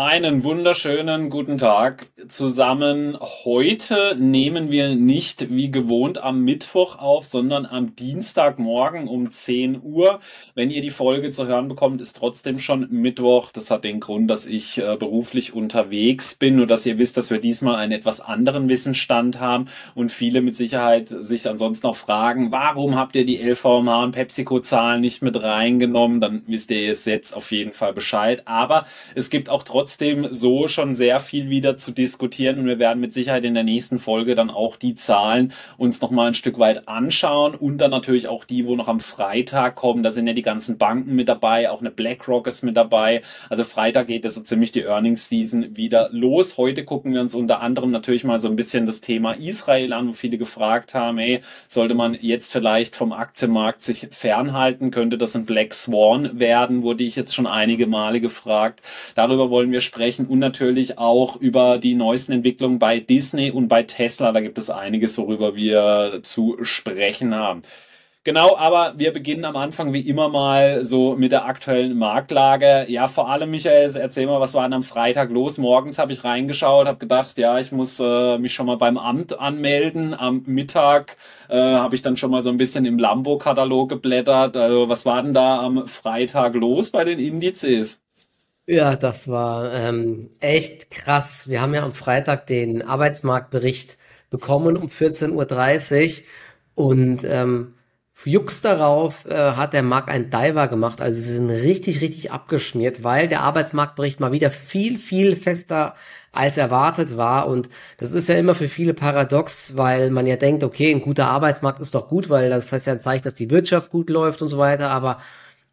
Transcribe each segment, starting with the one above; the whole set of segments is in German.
Einen wunderschönen guten Tag zusammen. Heute nehmen wir nicht wie gewohnt am Mittwoch auf, sondern am Dienstagmorgen um 10 Uhr. Wenn ihr die Folge zu hören bekommt, ist trotzdem schon Mittwoch. Das hat den Grund, dass ich äh, beruflich unterwegs bin, nur dass ihr wisst, dass wir diesmal einen etwas anderen Wissensstand haben und viele mit Sicherheit sich ansonsten auch fragen, warum habt ihr die LVMH und PepsiCo-Zahlen nicht mit reingenommen? Dann wisst ihr jetzt auf jeden Fall Bescheid. Aber es gibt auch trotzdem trotzdem so schon sehr viel wieder zu diskutieren und wir werden mit Sicherheit in der nächsten Folge dann auch die Zahlen uns nochmal ein Stück weit anschauen und dann natürlich auch die, wo noch am Freitag kommen. Da sind ja die ganzen Banken mit dabei, auch eine BlackRock ist mit dabei. Also Freitag geht ja so ziemlich die Earnings Season wieder los. Heute gucken wir uns unter anderem natürlich mal so ein bisschen das Thema Israel an, wo viele gefragt haben, ey, sollte man jetzt vielleicht vom Aktienmarkt sich fernhalten? Könnte das ein Black Swan werden? Wurde ich jetzt schon einige Male gefragt. Darüber wollen wir wir sprechen und natürlich auch über die neuesten Entwicklungen bei Disney und bei Tesla. Da gibt es einiges, worüber wir zu sprechen haben. Genau, aber wir beginnen am Anfang wie immer mal so mit der aktuellen Marktlage. Ja, vor allem, Michael, erzähl mal, was war denn am Freitag los? Morgens habe ich reingeschaut, habe gedacht, ja, ich muss äh, mich schon mal beim Amt anmelden. Am Mittag äh, habe ich dann schon mal so ein bisschen im Lambo-Katalog geblättert. Also, was war denn da am Freitag los bei den Indizes? Ja, das war ähm, echt krass. Wir haben ja am Freitag den Arbeitsmarktbericht bekommen um 14.30 Uhr und ähm, Jux darauf äh, hat der Markt einen Diver gemacht. Also wir sind richtig, richtig abgeschmiert, weil der Arbeitsmarktbericht mal wieder viel, viel fester als erwartet war. Und das ist ja immer für viele paradox, weil man ja denkt, okay, ein guter Arbeitsmarkt ist doch gut, weil das heißt ja ein Zeichen, dass die Wirtschaft gut läuft und so weiter. Aber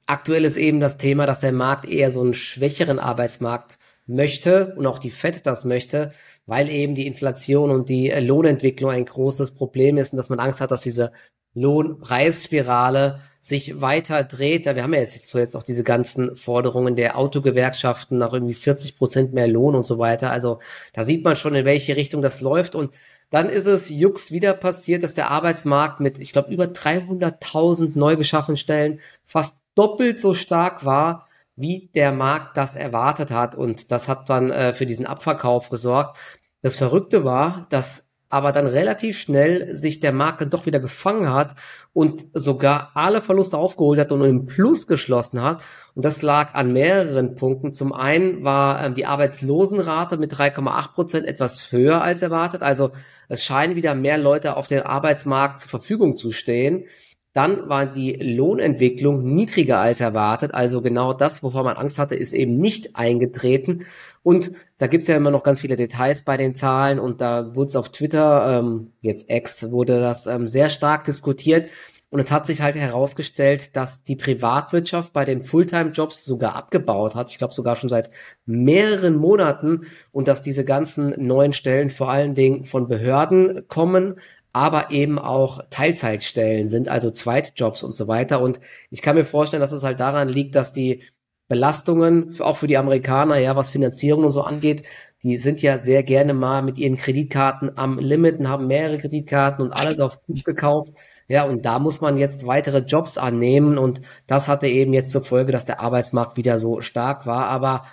Aktuell ist eben das Thema, dass der Markt eher so einen schwächeren Arbeitsmarkt möchte und auch die FED das möchte, weil eben die Inflation und die äh, Lohnentwicklung ein großes Problem ist und dass man Angst hat, dass diese Lohnpreisspirale sich weiter dreht. Ja, wir haben ja jetzt, so jetzt auch diese ganzen Forderungen der Autogewerkschaften nach irgendwie 40 Prozent mehr Lohn und so weiter. Also da sieht man schon, in welche Richtung das läuft. Und dann ist es Jux wieder passiert, dass der Arbeitsmarkt mit, ich glaube, über 300.000 neu geschaffenen Stellen fast doppelt so stark war, wie der Markt das erwartet hat. Und das hat dann äh, für diesen Abverkauf gesorgt. Das Verrückte war, dass aber dann relativ schnell sich der Markt dann doch wieder gefangen hat und sogar alle Verluste aufgeholt hat und im Plus geschlossen hat. Und das lag an mehreren Punkten. Zum einen war ähm, die Arbeitslosenrate mit 3,8 Prozent etwas höher als erwartet. Also es scheinen wieder mehr Leute auf dem Arbeitsmarkt zur Verfügung zu stehen. Dann war die Lohnentwicklung niedriger als erwartet. Also genau das, wovor man Angst hatte, ist eben nicht eingetreten. Und da gibt's ja immer noch ganz viele Details bei den Zahlen. Und da wurde es auf Twitter, ähm, jetzt X, wurde das ähm, sehr stark diskutiert. Und es hat sich halt herausgestellt, dass die Privatwirtschaft bei den Fulltime-Jobs sogar abgebaut hat. Ich glaube sogar schon seit mehreren Monaten. Und dass diese ganzen neuen Stellen vor allen Dingen von Behörden kommen, aber eben auch Teilzeitstellen sind, also Zweitjobs und so weiter. Und ich kann mir vorstellen, dass es halt daran liegt, dass die Belastungen, auch für die Amerikaner, ja, was Finanzierung und so angeht, die sind ja sehr gerne mal mit ihren Kreditkarten am Limit und haben mehrere Kreditkarten und alles auf gut gekauft. Ja, und da muss man jetzt weitere Jobs annehmen und das hatte eben jetzt zur Folge, dass der Arbeitsmarkt wieder so stark war. Aber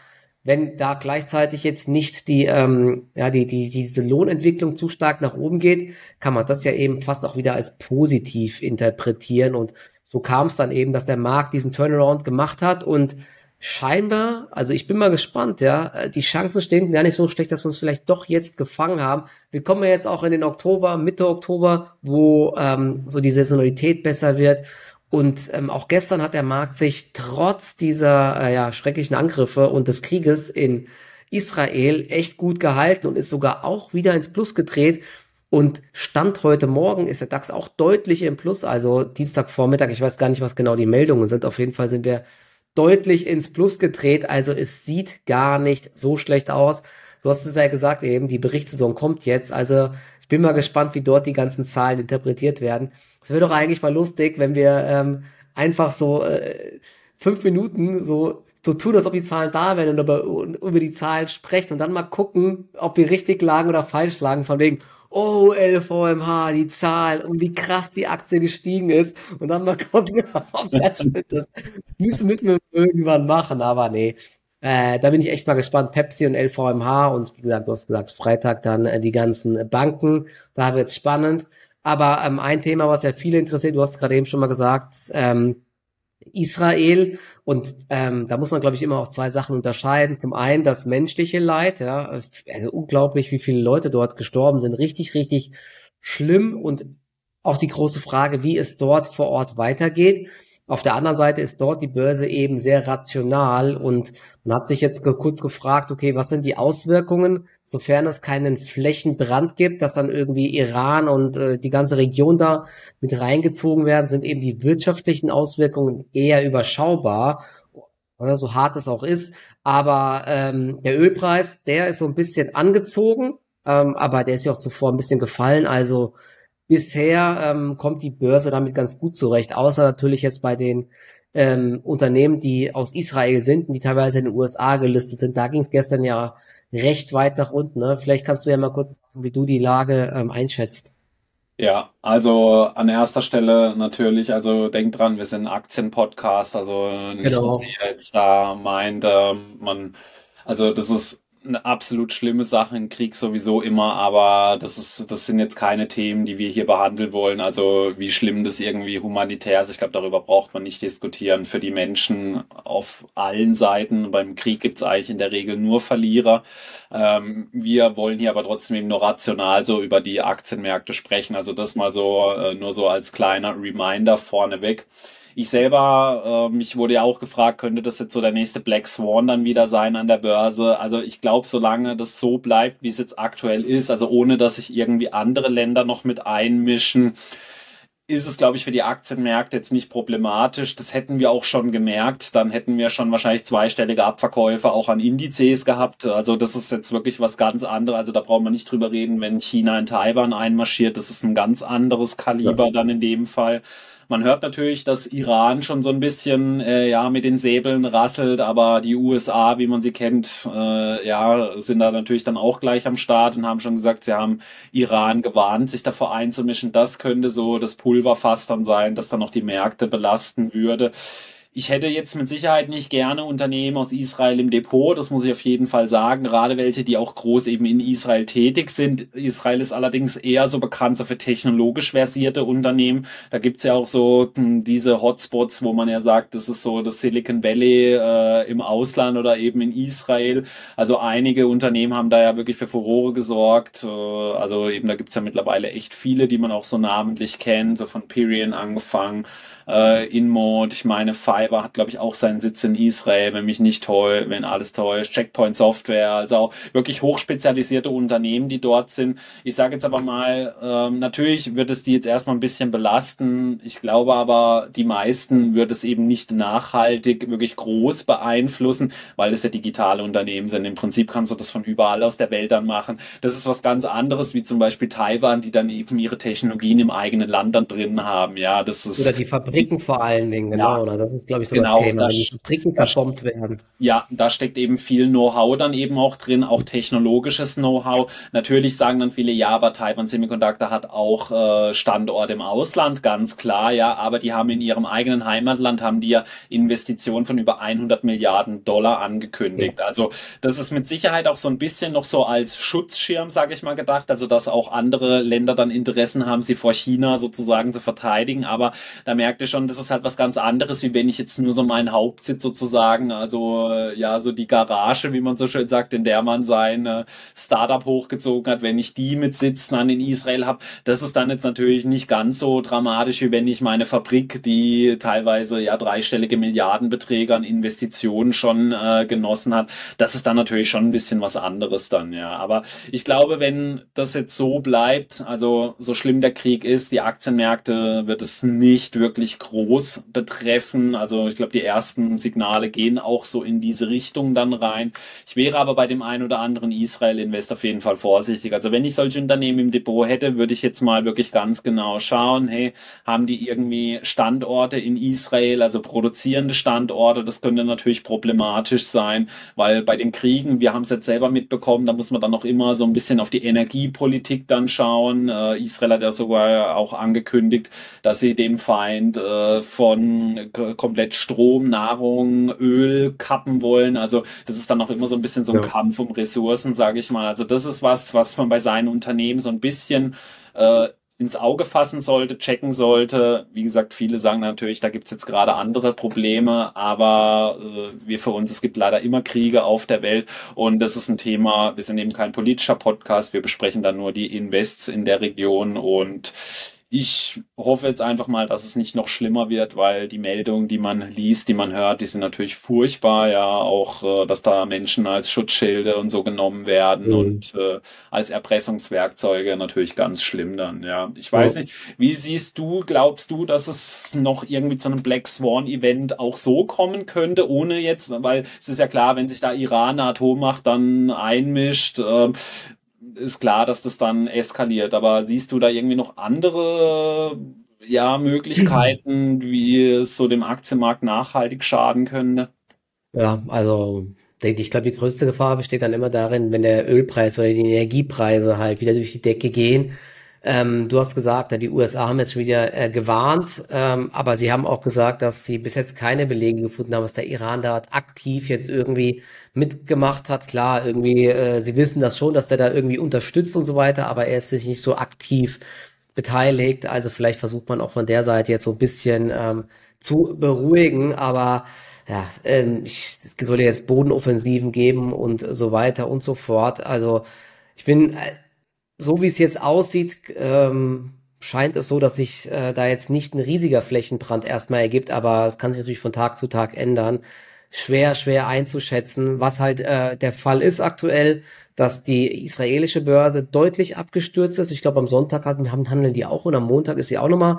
wenn da gleichzeitig jetzt nicht die, ähm, ja, die, die, diese Lohnentwicklung zu stark nach oben geht, kann man das ja eben fast auch wieder als positiv interpretieren. Und so kam es dann eben, dass der Markt diesen Turnaround gemacht hat und scheinbar, also ich bin mal gespannt, ja, die Chancen stehen gar nicht so schlecht, dass wir uns vielleicht doch jetzt gefangen haben. Wir kommen ja jetzt auch in den Oktober, Mitte Oktober, wo ähm, so die Saisonalität besser wird. Und ähm, auch gestern hat der Markt sich trotz dieser äh, ja, schrecklichen Angriffe und des Krieges in Israel echt gut gehalten und ist sogar auch wieder ins Plus gedreht. Und Stand heute Morgen ist der DAX auch deutlich im Plus, also Dienstagvormittag, ich weiß gar nicht, was genau die Meldungen sind. Auf jeden Fall sind wir deutlich ins Plus gedreht. Also es sieht gar nicht so schlecht aus. Du hast es ja gesagt, eben, die Berichtssaison kommt jetzt. Also ich bin mal gespannt, wie dort die ganzen Zahlen interpretiert werden. Es wäre doch eigentlich mal lustig, wenn wir ähm, einfach so äh, fünf Minuten so so tun, als ob die Zahlen da wären und über, über die Zahlen sprechen und dann mal gucken, ob wir richtig lagen oder falsch lagen, von wegen, oh, LVMH, die Zahl und wie krass die Aktie gestiegen ist und dann mal gucken, ob das stimmt. Das müssen, müssen wir irgendwann machen, aber nee. Äh, da bin ich echt mal gespannt. Pepsi und LVMH und wie gesagt, du hast gesagt, Freitag dann äh, die ganzen Banken. Da wird es spannend. Aber ähm, ein Thema, was ja viele interessiert, du hast gerade eben schon mal gesagt, ähm, Israel. Und ähm, da muss man, glaube ich, immer auch zwei Sachen unterscheiden. Zum einen das menschliche Leid, ja, also unglaublich, wie viele Leute dort gestorben sind. Richtig, richtig schlimm. Und auch die große Frage, wie es dort vor Ort weitergeht. Auf der anderen Seite ist dort die Börse eben sehr rational und man hat sich jetzt kurz gefragt, okay, was sind die Auswirkungen, sofern es keinen Flächenbrand gibt, dass dann irgendwie Iran und äh, die ganze Region da mit reingezogen werden, sind eben die wirtschaftlichen Auswirkungen eher überschaubar, so hart es auch ist. Aber ähm, der Ölpreis, der ist so ein bisschen angezogen, ähm, aber der ist ja auch zuvor ein bisschen gefallen, also bisher ähm, kommt die Börse damit ganz gut zurecht, außer natürlich jetzt bei den ähm, Unternehmen, die aus Israel sind und die teilweise in den USA gelistet sind. Da ging es gestern ja recht weit nach unten. Ne? Vielleicht kannst du ja mal kurz sagen, wie du die Lage ähm, einschätzt. Ja, also an erster Stelle natürlich, also denkt dran, wir sind Aktienpodcast, also nicht, genau. dass ihr jetzt da meint, ähm, man, also das ist eine absolut schlimme Sache im Krieg sowieso immer, aber das ist, das sind jetzt keine Themen, die wir hier behandeln wollen. Also wie schlimm das irgendwie humanitär ist, ich glaube, darüber braucht man nicht diskutieren. Für die Menschen auf allen Seiten. Beim Krieg gibt es eigentlich in der Regel nur Verlierer. Ähm, wir wollen hier aber trotzdem eben nur rational so über die Aktienmärkte sprechen. Also das mal so äh, nur so als kleiner Reminder vorneweg. Ich selber, äh, mich wurde ja auch gefragt, könnte das jetzt so der nächste Black Swan dann wieder sein an der Börse? Also ich glaube, solange das so bleibt, wie es jetzt aktuell ist, also ohne dass sich irgendwie andere Länder noch mit einmischen, ist es, glaube ich, für die Aktienmärkte jetzt nicht problematisch. Das hätten wir auch schon gemerkt. Dann hätten wir schon wahrscheinlich zweistellige Abverkäufe auch an Indizes gehabt. Also das ist jetzt wirklich was ganz anderes. Also da braucht man nicht drüber reden, wenn China in Taiwan einmarschiert. Das ist ein ganz anderes Kaliber ja. dann in dem Fall. Man hört natürlich, dass Iran schon so ein bisschen äh, ja mit den Säbeln rasselt, aber die USA, wie man sie kennt, äh, ja, sind da natürlich dann auch gleich am Start und haben schon gesagt, sie haben Iran gewarnt, sich davor einzumischen. Das könnte so das Pulverfass dann sein, das dann noch die Märkte belasten würde. Ich hätte jetzt mit Sicherheit nicht gerne Unternehmen aus Israel im Depot, das muss ich auf jeden Fall sagen, gerade welche, die auch groß eben in Israel tätig sind. Israel ist allerdings eher so bekannt so für technologisch versierte Unternehmen. Da gibt's ja auch so hm, diese Hotspots, wo man ja sagt, das ist so das Silicon Valley äh, im Ausland oder eben in Israel. Also einige Unternehmen haben da ja wirklich für Furore gesorgt. Äh, also eben da gibt's ja mittlerweile echt viele, die man auch so namentlich kennt, so von Pirion angefangen äh, InMode. Ich meine, Fiverr hat, glaube ich, auch seinen Sitz in Israel, wenn mich nicht toll, wenn alles täuscht. Checkpoint Software, also auch wirklich hochspezialisierte Unternehmen, die dort sind. Ich sage jetzt aber mal, ähm, natürlich wird es die jetzt erstmal ein bisschen belasten. Ich glaube aber, die meisten wird es eben nicht nachhaltig wirklich groß beeinflussen, weil es ja digitale Unternehmen sind. Im Prinzip kannst du das von überall aus der Welt dann machen. Das ist was ganz anderes, wie zum Beispiel Taiwan, die dann eben ihre Technologien im eigenen Land dann drin haben. Ja, das ist. Oder die Fabriken vor allen Dingen, genau. Ja? Das ist, glaube ich, so genau, das Thema, wenn die Fabriken zerbombt werden. Ja, da steckt eben viel Know-how dann eben auch drin, auch technologisches Know-how. Natürlich sagen dann viele, ja, aber Taiwan Semiconductor hat auch äh, Standort im Ausland, ganz klar, ja, aber die haben in ihrem eigenen Heimatland, haben die ja Investitionen von über 100 Milliarden Dollar angekündigt. Ja. Also das ist mit Sicherheit auch so ein bisschen noch so als Schutzschirm, sage ich mal, gedacht, also dass auch andere Länder dann Interessen haben, sie vor China sozusagen zu verteidigen, aber da merkt ihr schon, das ist halt was ganz anderes, wie wenn ich jetzt nur so meinen Hauptsitz sozusagen, also ja, so die Garage, wie man so schön sagt, in der man sein äh, Startup hochgezogen hat, wenn ich die mit Sitzen an in Israel habe, das ist dann jetzt natürlich nicht ganz so dramatisch, wie wenn ich meine Fabrik, die teilweise ja dreistellige Milliardenbeträge an Investitionen schon äh, genossen hat, das ist dann natürlich schon ein bisschen was anderes dann, ja. Aber ich glaube, wenn das jetzt so bleibt, also so schlimm der Krieg ist, die Aktienmärkte wird es nicht wirklich groß betreffen. Also ich glaube, die ersten Signale gehen auch so in diese Richtung dann rein. Ich wäre aber bei dem einen oder anderen Israel-Invest auf jeden Fall vorsichtig. Also wenn ich solche Unternehmen im Depot hätte, würde ich jetzt mal wirklich ganz genau schauen, hey, haben die irgendwie Standorte in Israel, also produzierende Standorte? Das könnte natürlich problematisch sein, weil bei den Kriegen, wir haben es jetzt selber mitbekommen, da muss man dann noch immer so ein bisschen auf die Energiepolitik dann schauen. Äh, Israel hat ja sogar auch angekündigt, dass sie dem Feind äh, von komplett Strom, Nahrung, Öl kappen wollen. Also das ist dann auch immer so ein bisschen so ein ja. Kampf um Ressourcen, sage ich mal. Also das ist was, was man bei seinen Unternehmen so ein bisschen äh, ins Auge fassen sollte, checken sollte. Wie gesagt, viele sagen natürlich, da gibt's jetzt gerade andere Probleme, aber äh, wir für uns, es gibt leider immer Kriege auf der Welt und das ist ein Thema, wir sind eben kein politischer Podcast, wir besprechen dann nur die Invests in der Region und ich hoffe jetzt einfach mal, dass es nicht noch schlimmer wird, weil die Meldungen, die man liest, die man hört, die sind natürlich furchtbar. Ja, auch, äh, dass da Menschen als Schutzschilde und so genommen werden mhm. und äh, als Erpressungswerkzeuge natürlich ganz schlimm dann. Ja, ich weiß ja. nicht, wie siehst du, glaubst du, dass es noch irgendwie zu einem Black Swan Event auch so kommen könnte, ohne jetzt, weil es ist ja klar, wenn sich da Iran eine Atommacht dann einmischt, äh, ist klar, dass das dann eskaliert. Aber siehst du da irgendwie noch andere ja, Möglichkeiten, wie es so dem Aktienmarkt nachhaltig schaden könnte? Ja, also ich glaube, die größte Gefahr besteht dann immer darin, wenn der Ölpreis oder die Energiepreise halt wieder durch die Decke gehen ähm, du hast gesagt, die USA haben jetzt schon wieder äh, gewarnt, ähm, aber sie haben auch gesagt, dass sie bis jetzt keine Belege gefunden haben, dass der Iran da aktiv jetzt irgendwie mitgemacht hat. Klar, irgendwie, äh, sie wissen das schon, dass der da irgendwie unterstützt und so weiter, aber er ist sich nicht so aktiv beteiligt. Also vielleicht versucht man auch von der Seite jetzt so ein bisschen ähm, zu beruhigen, aber ja, ähm, ich, es soll jetzt Bodenoffensiven geben und so weiter und so fort. Also ich bin äh, so wie es jetzt aussieht, ähm, scheint es so, dass sich äh, da jetzt nicht ein riesiger Flächenbrand erstmal ergibt, aber es kann sich natürlich von Tag zu Tag ändern. Schwer, schwer einzuschätzen, was halt äh, der Fall ist aktuell, dass die israelische Börse deutlich abgestürzt ist. Ich glaube, am Sonntag hatten, haben handeln die auch und am Montag ist sie auch nochmal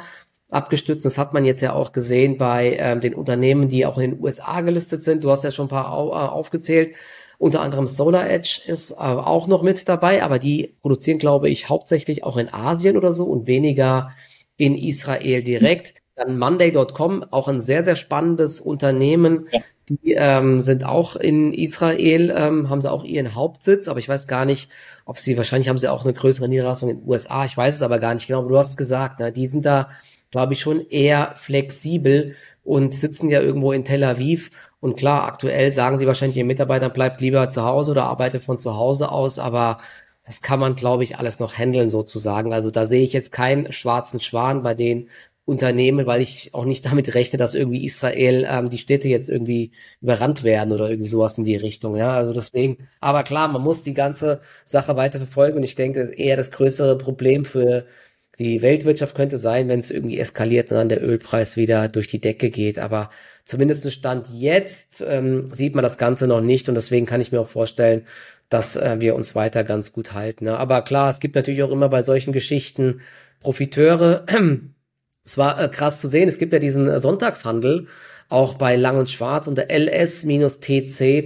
abgestürzt. Das hat man jetzt ja auch gesehen bei ähm, den Unternehmen, die auch in den USA gelistet sind. Du hast ja schon ein paar au äh, aufgezählt. Unter anderem Solar Edge ist äh, auch noch mit dabei, aber die produzieren, glaube ich, hauptsächlich auch in Asien oder so und weniger in Israel direkt. Dann Monday.com, auch ein sehr, sehr spannendes Unternehmen. Ja. Die ähm, sind auch in Israel, ähm, haben sie auch ihren Hauptsitz, aber ich weiß gar nicht, ob sie, wahrscheinlich haben sie auch eine größere Niederlassung in den USA, ich weiß es aber gar nicht genau, aber du hast gesagt, ne, die sind da, glaube ich, schon eher flexibel und sitzen ja irgendwo in Tel Aviv und klar, aktuell sagen sie wahrscheinlich ihren Mitarbeitern, bleibt lieber zu Hause oder arbeitet von zu Hause aus, aber das kann man, glaube ich, alles noch handeln sozusagen. Also da sehe ich jetzt keinen schwarzen Schwan bei den Unternehmen, weil ich auch nicht damit rechne, dass irgendwie Israel ähm, die Städte jetzt irgendwie überrannt werden oder irgendwie sowas in die Richtung. Ja, also deswegen. Aber klar, man muss die ganze Sache weiter verfolgen und ich denke, eher das größere Problem für die Weltwirtschaft könnte sein, wenn es irgendwie eskaliert und dann der Ölpreis wieder durch die Decke geht. Aber zumindest Stand jetzt ähm, sieht man das Ganze noch nicht und deswegen kann ich mir auch vorstellen, dass äh, wir uns weiter ganz gut halten. Ne? Aber klar, es gibt natürlich auch immer bei solchen Geschichten Profiteure. Es war äh, krass zu sehen, es gibt ja diesen äh, Sonntagshandel, auch bei Lang und Schwarz unter ls-tc.de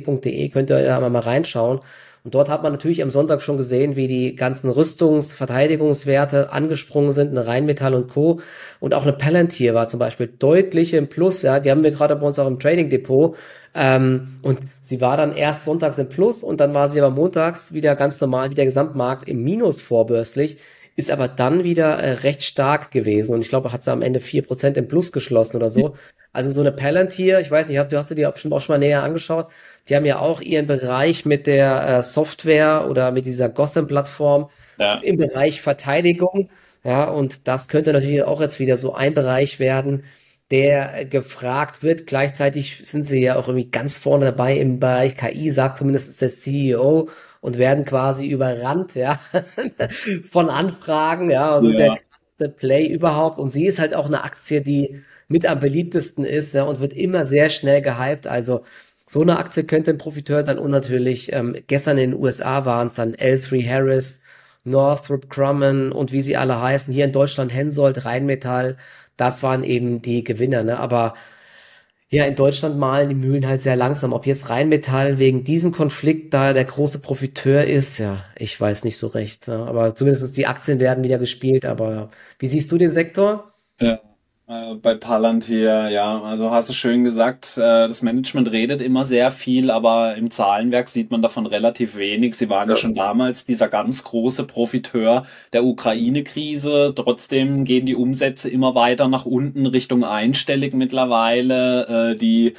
könnt ihr da mal reinschauen. Und dort hat man natürlich am Sonntag schon gesehen, wie die ganzen Rüstungs-, Verteidigungswerte angesprungen sind, eine Rheinmetall und Co. Und auch eine Palantir war zum Beispiel deutlich im Plus, ja, die haben wir gerade bei uns auch im Trading Depot. Ähm, und sie war dann erst sonntags im Plus und dann war sie aber montags wieder ganz normal, wie der Gesamtmarkt im Minus vorbörslich ist aber dann wieder äh, recht stark gewesen und ich glaube, hat sie am Ende vier Prozent im Plus geschlossen oder so. Also so eine Palantir, ich weiß nicht, du hast du bestimmt auch schon mal näher angeschaut, die haben ja auch ihren Bereich mit der äh, Software oder mit dieser Gotham-Plattform ja. im Bereich Verteidigung. Ja, und das könnte natürlich auch jetzt wieder so ein Bereich werden, der gefragt wird. Gleichzeitig sind sie ja auch irgendwie ganz vorne dabei im Bereich KI, sagt zumindest der CEO und werden quasi überrannt, ja, von Anfragen, ja, also ja. der Play überhaupt. Und sie ist halt auch eine Aktie, die mit am beliebtesten ist, ja, und wird immer sehr schnell gehypt. Also so eine Aktie könnte ein Profiteur sein und natürlich ähm, gestern in den USA waren es dann L3 Harris, Northrop Grumman und wie sie alle heißen. Hier in Deutschland Hensoldt, Rheinmetall. Das waren eben die Gewinner. Ne? Aber ja, in Deutschland malen die Mühlen halt sehr langsam. Ob jetzt Rheinmetall wegen diesem Konflikt da der große Profiteur ist, ja, ich weiß nicht so recht. Ne? Aber zumindest die Aktien werden wieder gespielt. Aber wie siehst du den Sektor? Ja. Äh, bei Palantir, ja, also hast du schön gesagt, äh, das Management redet immer sehr viel, aber im Zahlenwerk sieht man davon relativ wenig. Sie waren ja, ja schon damals dieser ganz große Profiteur der Ukraine-Krise. Trotzdem gehen die Umsätze immer weiter nach unten Richtung einstellig mittlerweile. Äh, die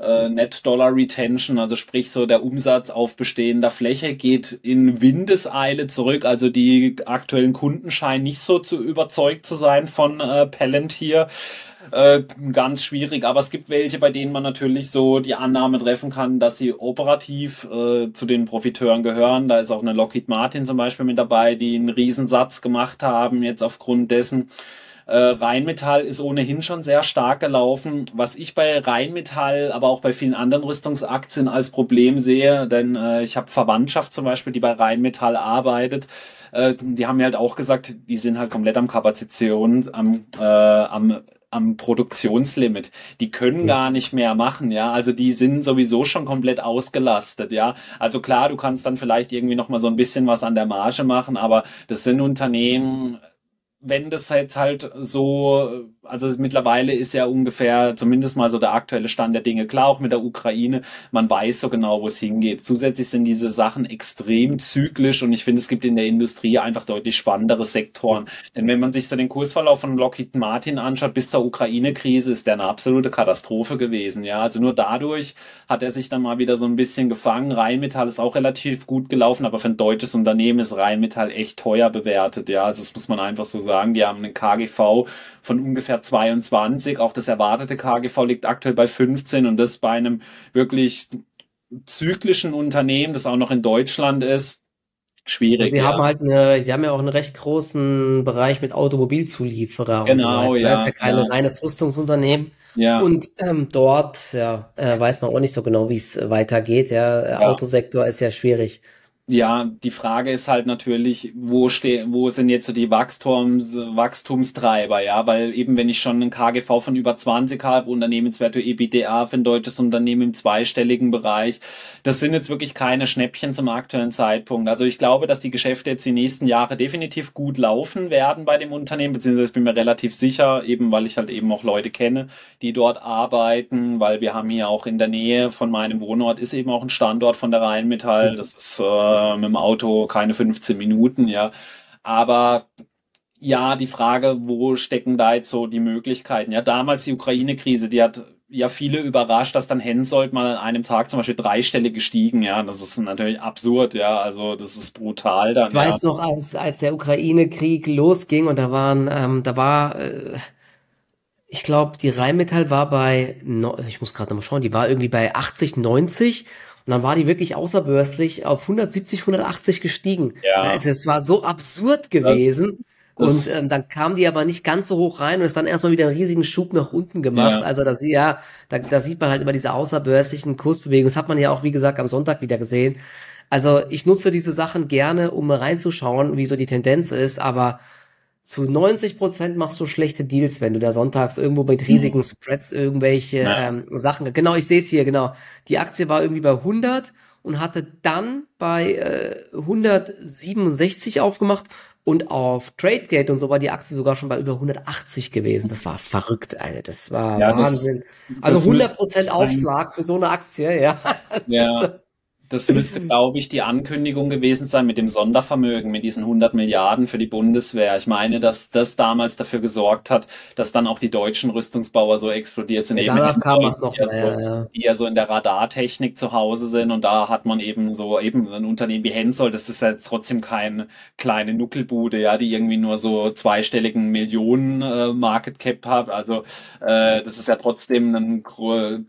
äh, Net Dollar Retention, also sprich so der Umsatz auf bestehender Fläche geht in Windeseile zurück. Also die aktuellen Kunden scheinen nicht so zu überzeugt zu sein von äh, Palantir. Äh, ganz schwierig, aber es gibt welche, bei denen man natürlich so die Annahme treffen kann, dass sie operativ äh, zu den Profiteuren gehören. Da ist auch eine Lockheed Martin zum Beispiel mit dabei, die einen Riesensatz gemacht haben, jetzt aufgrund dessen. Äh, Rheinmetall ist ohnehin schon sehr stark gelaufen. Was ich bei Rheinmetall, aber auch bei vielen anderen Rüstungsaktien als Problem sehe, denn äh, ich habe Verwandtschaft zum Beispiel, die bei Rheinmetall arbeitet. Äh, die haben mir halt auch gesagt, die sind halt komplett am Kapazität, am, äh, am am Produktionslimit. Die können gar nicht mehr machen, ja. Also die sind sowieso schon komplett ausgelastet, ja. Also klar, du kannst dann vielleicht irgendwie noch mal so ein bisschen was an der Marge machen, aber das sind Unternehmen, wenn das jetzt halt so, also mittlerweile ist ja ungefähr zumindest mal so der aktuelle Stand der Dinge klar, auch mit der Ukraine, man weiß so genau, wo es hingeht. Zusätzlich sind diese Sachen extrem zyklisch und ich finde, es gibt in der Industrie einfach deutlich spannendere Sektoren. Denn wenn man sich so den Kursverlauf von Lockheed Martin anschaut, bis zur Ukraine-Krise ist der eine absolute Katastrophe gewesen. Ja, also nur dadurch hat er sich dann mal wieder so ein bisschen gefangen. Rheinmetall ist auch relativ gut gelaufen, aber für ein deutsches Unternehmen ist Rheinmetall echt teuer bewertet. Ja, also das muss man einfach so sagen sagen, die haben einen KGV von ungefähr 22. Auch das erwartete KGV liegt aktuell bei 15 und das bei einem wirklich zyklischen Unternehmen, das auch noch in Deutschland ist. Schwierig. Wir ja. haben halt eine, die haben ja auch einen recht großen Bereich mit Automobilzulieferer. Genau, und so ja. Das ist ja kein ja. reines Rüstungsunternehmen. Ja. Und ähm, dort ja, äh, weiß man auch nicht so genau, wie es weitergeht. Ja. ja. Autosektor ist ja schwierig. Ja, die Frage ist halt natürlich, wo stehen, wo sind jetzt so die Wachstums, Wachstumstreiber, ja, weil eben wenn ich schon einen KGV von über 20 habe, Unternehmenswerte EBITDA für ein deutsches Unternehmen im zweistelligen Bereich, das sind jetzt wirklich keine Schnäppchen zum aktuellen Zeitpunkt. Also ich glaube, dass die Geschäfte jetzt die nächsten Jahre definitiv gut laufen werden bei dem Unternehmen, beziehungsweise bin mir relativ sicher, eben weil ich halt eben auch Leute kenne, die dort arbeiten, weil wir haben hier auch in der Nähe von meinem Wohnort ist eben auch ein Standort von der Rheinmetall, das ist äh, äh, mit dem Auto keine 15 Minuten, ja. Aber ja, die Frage, wo stecken da jetzt so die Möglichkeiten? Ja, damals die Ukraine-Krise, die hat ja viele überrascht, dass dann Hensoldt mal an einem Tag zum Beispiel drei Stelle gestiegen, ja, das ist natürlich absurd, ja, also das ist brutal dann. Ich weiß noch, als, als der Ukraine-Krieg losging und da waren, ähm, da war, äh, ich glaube, die Rheinmetall war bei, ich muss gerade mal schauen, die war irgendwie bei 80, 90 und dann war die wirklich außerbörslich auf 170, 180 gestiegen. Ja. Also es war so absurd gewesen. Das, und ähm, dann kam die aber nicht ganz so hoch rein und ist dann erstmal wieder einen riesigen Schub nach unten gemacht. Ja. Also das ja, da, da sieht man halt immer diese außerbörslichen Kursbewegungen. Das hat man ja auch, wie gesagt, am Sonntag wieder gesehen. Also ich nutze diese Sachen gerne, um reinzuschauen, wie so die Tendenz ist, aber zu 90 Prozent machst du schlechte Deals, wenn du da sonntags irgendwo mit riesigen mhm. Spreads irgendwelche ähm, Sachen. Genau, ich sehe es hier, genau. Die Aktie war irgendwie bei 100 und hatte dann bei äh, 167 aufgemacht und auf TradeGate und so war die Aktie sogar schon bei über 180 gewesen. Das war verrückt, Alter. Das war ja, Wahnsinn. Das, also 100 Prozent Aufschlag für so eine Aktie, ja. Ja. Das müsste, glaube ich, die Ankündigung gewesen sein mit dem Sondervermögen, mit diesen 100 Milliarden für die Bundeswehr. Ich meine, dass das damals dafür gesorgt hat, dass dann auch die deutschen Rüstungsbauer so explodiert sind. Ja, eben kam es noch die, mehr, so, ja. die ja so in der Radartechnik zu Hause sind. Und da hat man eben so eben ein Unternehmen wie Hensoldt. Das ist jetzt trotzdem keine kleine Nuckelbude, ja, die irgendwie nur so zweistelligen Millionen äh, Market Cap hat. Also äh, das ist ja trotzdem ein,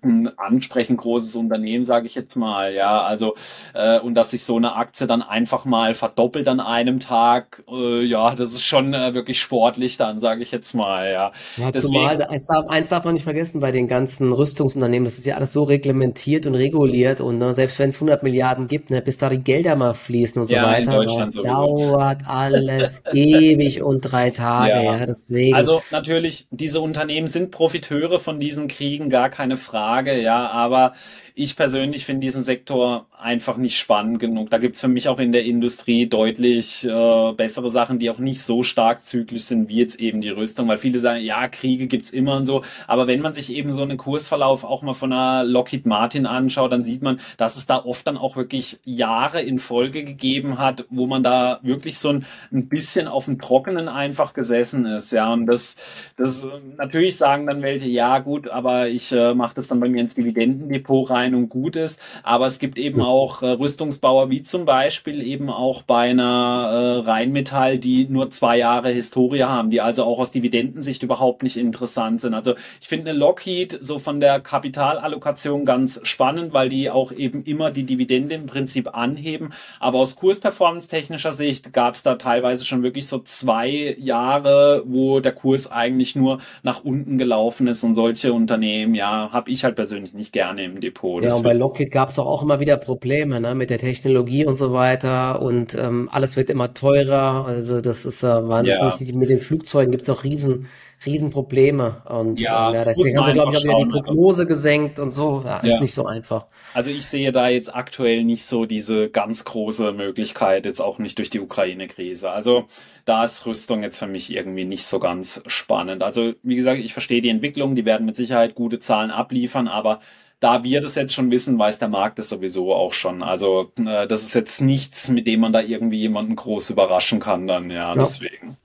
ein ansprechend großes Unternehmen, sage ich jetzt mal. Ja, also äh, und dass sich so eine Aktie dann einfach mal verdoppelt an einem Tag, äh, ja, das ist schon äh, wirklich sportlich dann, sage ich jetzt mal, ja. ja Deswegen, zumal, eins darf, eins darf man nicht vergessen bei den ganzen Rüstungsunternehmen, das ist ja alles so reglementiert und reguliert und ne, selbst wenn es 100 Milliarden gibt, ne, bis da die Gelder mal fließen und so ja, weiter, das dauert alles ewig und drei Tage, ja. ja, deswegen. Also natürlich, diese Unternehmen sind Profiteure von diesen Kriegen, gar keine Frage, ja, aber ich persönlich finde diesen Sektor einfach nicht spannend genug. Da gibt's für mich auch in der Industrie deutlich äh, bessere Sachen, die auch nicht so stark zyklisch sind wie jetzt eben die Rüstung, weil viele sagen, ja, Kriege gibt's immer und so, aber wenn man sich eben so einen Kursverlauf auch mal von einer Lockheed Martin anschaut, dann sieht man, dass es da oft dann auch wirklich Jahre in Folge gegeben hat, wo man da wirklich so ein, ein bisschen auf dem Trockenen einfach gesessen ist, ja, und das, das natürlich sagen dann welche, ja gut, aber ich äh, mache das dann bei mir ins Dividendendepot rein und gut ist, aber es gibt eben auch äh, Rüstungsbauer wie zum Beispiel eben auch bei einer äh, Rheinmetall, die nur zwei Jahre Historie haben, die also auch aus Dividendensicht überhaupt nicht interessant sind. Also ich finde eine Lockheed so von der Kapitalallokation ganz spannend, weil die auch eben immer die Dividende im Prinzip anheben. Aber aus Kursperformance-technischer Sicht gab es da teilweise schon wirklich so zwei Jahre, wo der Kurs eigentlich nur nach unten gelaufen ist und solche Unternehmen, ja, habe ich halt persönlich nicht gerne im Depot. Ja, und bei Lockheed gab es doch auch immer wieder Probleme ne, mit der Technologie und so weiter und ähm, alles wird immer teurer. Also das ist äh, wahnsinnig. Ja. Mit den Flugzeugen gibt es auch riesen Riesenprobleme. Und ja, ähm, ja deswegen haben sie, glaube ich, auch wieder die Prognose gesenkt und so. Ja, ist nicht so einfach. Also ich sehe da jetzt aktuell nicht so diese ganz große Möglichkeit, jetzt auch nicht durch die Ukraine-Krise. Also da ist Rüstung jetzt für mich irgendwie nicht so ganz spannend. Also wie gesagt, ich verstehe die Entwicklung, die werden mit Sicherheit gute Zahlen abliefern, aber da wir das jetzt schon wissen, weiß der Markt das sowieso auch schon. Also äh, das ist jetzt nichts, mit dem man da irgendwie jemanden groß überraschen kann dann, ja, ja. deswegen.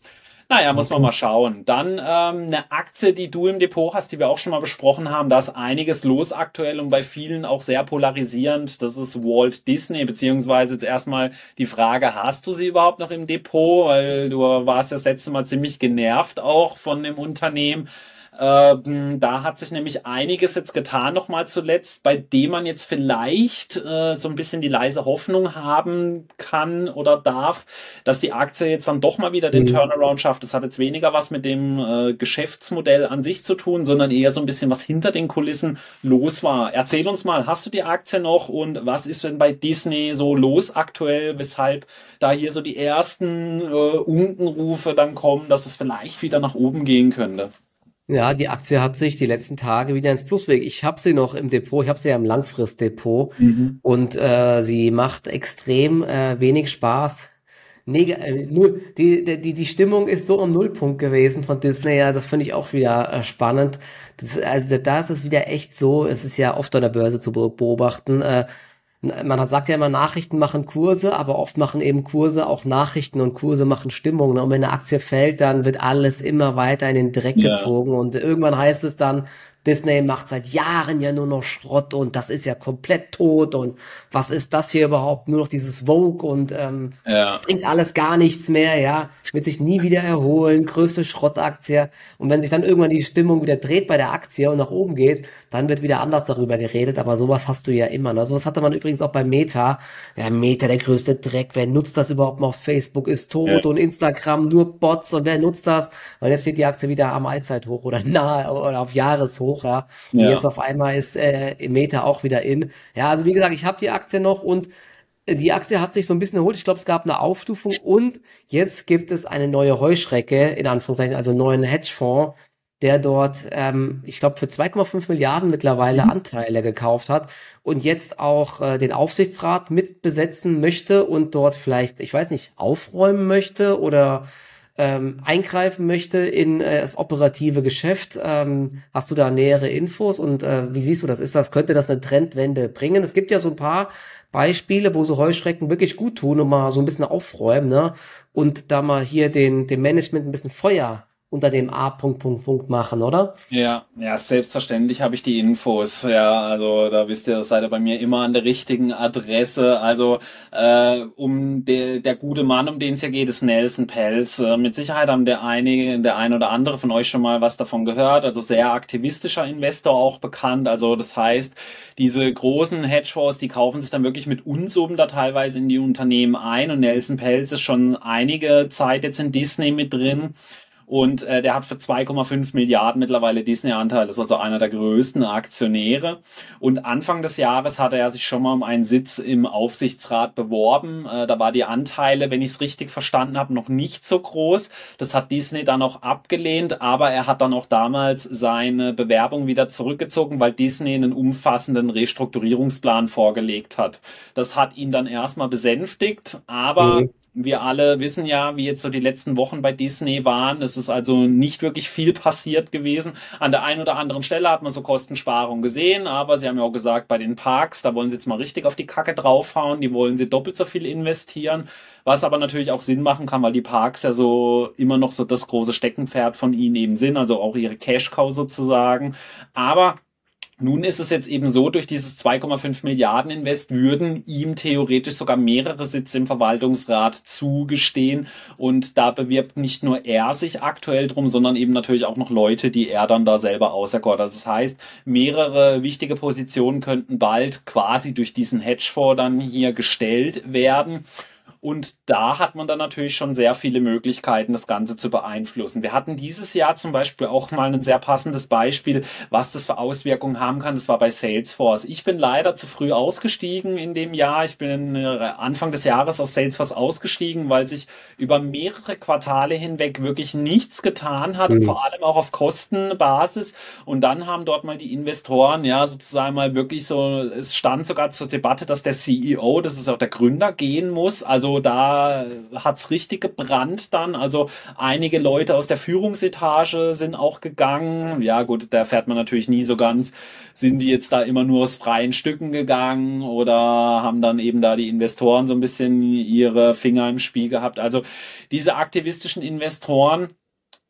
Naja, muss man mal schauen. Dann ähm, eine Aktie, die du im Depot hast, die wir auch schon mal besprochen haben. Da ist einiges los aktuell und bei vielen auch sehr polarisierend. Das ist Walt Disney, beziehungsweise jetzt erstmal die Frage, hast du sie überhaupt noch im Depot? Weil du warst das letzte Mal ziemlich genervt auch von dem Unternehmen. Ähm, da hat sich nämlich einiges jetzt getan, nochmal zuletzt, bei dem man jetzt vielleicht äh, so ein bisschen die leise Hoffnung haben kann oder darf, dass die Aktie jetzt dann doch mal wieder den mhm. Turnaround schafft. Das hat jetzt weniger was mit dem äh, Geschäftsmodell an sich zu tun, sondern eher so ein bisschen was hinter den Kulissen los war. Erzähl uns mal, hast du die Aktie noch und was ist denn bei Disney so los aktuell, weshalb da hier so die ersten äh, Unkenrufe dann kommen, dass es vielleicht wieder nach oben gehen könnte? Ja, die Aktie hat sich die letzten Tage wieder ins Plus bewegt. Ich habe sie noch im Depot, ich habe sie ja im Langfristdepot mhm. und äh, sie macht extrem äh, wenig Spaß. Neg äh, null, die, die, die Stimmung ist so am Nullpunkt gewesen von Disney, ja, das finde ich auch wieder äh, spannend. Das, also da ist es wieder echt so, es ist ja oft an der Börse zu beobachten, äh, man sagt ja immer, Nachrichten machen Kurse, aber oft machen eben Kurse auch Nachrichten und Kurse machen Stimmung. Ne? Und wenn eine Aktie fällt, dann wird alles immer weiter in den Dreck ja. gezogen und irgendwann heißt es dann, Disney macht seit Jahren ja nur noch Schrott und das ist ja komplett tot und was ist das hier überhaupt? Nur noch dieses Vogue und ähm, ja. bringt alles gar nichts mehr, ja, wird sich nie wieder erholen, größte Schrottaktie. Und wenn sich dann irgendwann die Stimmung wieder dreht bei der Aktie und nach oben geht, dann wird wieder anders darüber geredet. Aber sowas hast du ja immer. Ne? Sowas hatte man übrigens auch bei Meta. Ja, Meta, der größte Dreck. Wer nutzt das überhaupt noch? Facebook ist tot ja. und Instagram nur Bots und wer nutzt das? Und jetzt steht die Aktie wieder am Allzeithoch oder nahe oder auf Jahreshoch hoch, ja. Und ja. jetzt auf einmal ist äh, Meta auch wieder in. Ja, also wie gesagt, ich habe die Aktie noch und äh, die Aktie hat sich so ein bisschen erholt. Ich glaube, es gab eine Aufstufung und jetzt gibt es eine neue Heuschrecke, in Anführungszeichen, also einen neuen Hedgefonds, der dort, ähm, ich glaube, für 2,5 Milliarden mittlerweile mhm. Anteile gekauft hat und jetzt auch äh, den Aufsichtsrat mitbesetzen möchte und dort vielleicht, ich weiß nicht, aufräumen möchte oder ähm, eingreifen möchte in äh, das operative Geschäft. Ähm, hast du da nähere Infos und äh, wie siehst du das? Ist das, könnte das eine Trendwende bringen? Es gibt ja so ein paar Beispiele, wo so Heuschrecken wirklich gut tun und mal so ein bisschen aufräumen, ne? Und da mal hier den, dem Management ein bisschen Feuer unter dem A. Punkt, Punkt, Punkt machen, oder? Ja, ja, selbstverständlich habe ich die Infos. Ja, also da wisst ihr, seid ihr bei mir immer an der richtigen Adresse. Also äh, um der, der gute Mann, um den es ja geht, ist Nelson Pelz. Äh, mit Sicherheit haben der einige, der ein oder andere von euch schon mal was davon gehört. Also sehr aktivistischer Investor auch bekannt. Also das heißt, diese großen Hedgefonds, die kaufen sich dann wirklich mit Unsummen da teilweise in die Unternehmen ein. Und Nelson Pelz ist schon einige Zeit jetzt in Disney mit drin. Und äh, der hat für 2,5 Milliarden mittlerweile Disney-Anteil, ist also einer der größten Aktionäre. Und Anfang des Jahres hatte er sich schon mal um einen Sitz im Aufsichtsrat beworben. Äh, da war die Anteile, wenn ich es richtig verstanden habe, noch nicht so groß. Das hat Disney dann auch abgelehnt, aber er hat dann auch damals seine Bewerbung wieder zurückgezogen, weil Disney einen umfassenden Restrukturierungsplan vorgelegt hat. Das hat ihn dann erstmal besänftigt, aber mhm wir alle wissen ja, wie jetzt so die letzten Wochen bei Disney waren. Es ist also nicht wirklich viel passiert gewesen. An der einen oder anderen Stelle hat man so Kostensparung gesehen, aber sie haben ja auch gesagt, bei den Parks, da wollen sie jetzt mal richtig auf die Kacke draufhauen, die wollen sie doppelt so viel investieren, was aber natürlich auch Sinn machen kann, weil die Parks ja so immer noch so das große Steckenpferd von ihnen eben sind, also auch ihre Cash-Cow sozusagen. Aber nun ist es jetzt eben so, durch dieses 2,5 Milliarden Invest würden ihm theoretisch sogar mehrere Sitze im Verwaltungsrat zugestehen. Und da bewirbt nicht nur er sich aktuell drum, sondern eben natürlich auch noch Leute, die er dann da selber auserkoren. Also das heißt, mehrere wichtige Positionen könnten bald quasi durch diesen Hedgefonds dann hier gestellt werden. Und da hat man dann natürlich schon sehr viele Möglichkeiten, das Ganze zu beeinflussen. Wir hatten dieses Jahr zum Beispiel auch mal ein sehr passendes Beispiel, was das für Auswirkungen haben kann. Das war bei Salesforce. Ich bin leider zu früh ausgestiegen in dem Jahr. Ich bin äh, Anfang des Jahres aus Salesforce ausgestiegen, weil sich über mehrere Quartale hinweg wirklich nichts getan hat, mhm. vor allem auch auf Kostenbasis. Und dann haben dort mal die Investoren, ja, sozusagen mal wirklich so, es stand sogar zur Debatte, dass der CEO, das ist auch der Gründer, gehen muss. Also also da hat's richtig gebrannt dann. Also einige Leute aus der Führungsetage sind auch gegangen. Ja gut, da fährt man natürlich nie so ganz. Sind die jetzt da immer nur aus freien Stücken gegangen oder haben dann eben da die Investoren so ein bisschen ihre Finger im Spiel gehabt? Also diese aktivistischen Investoren,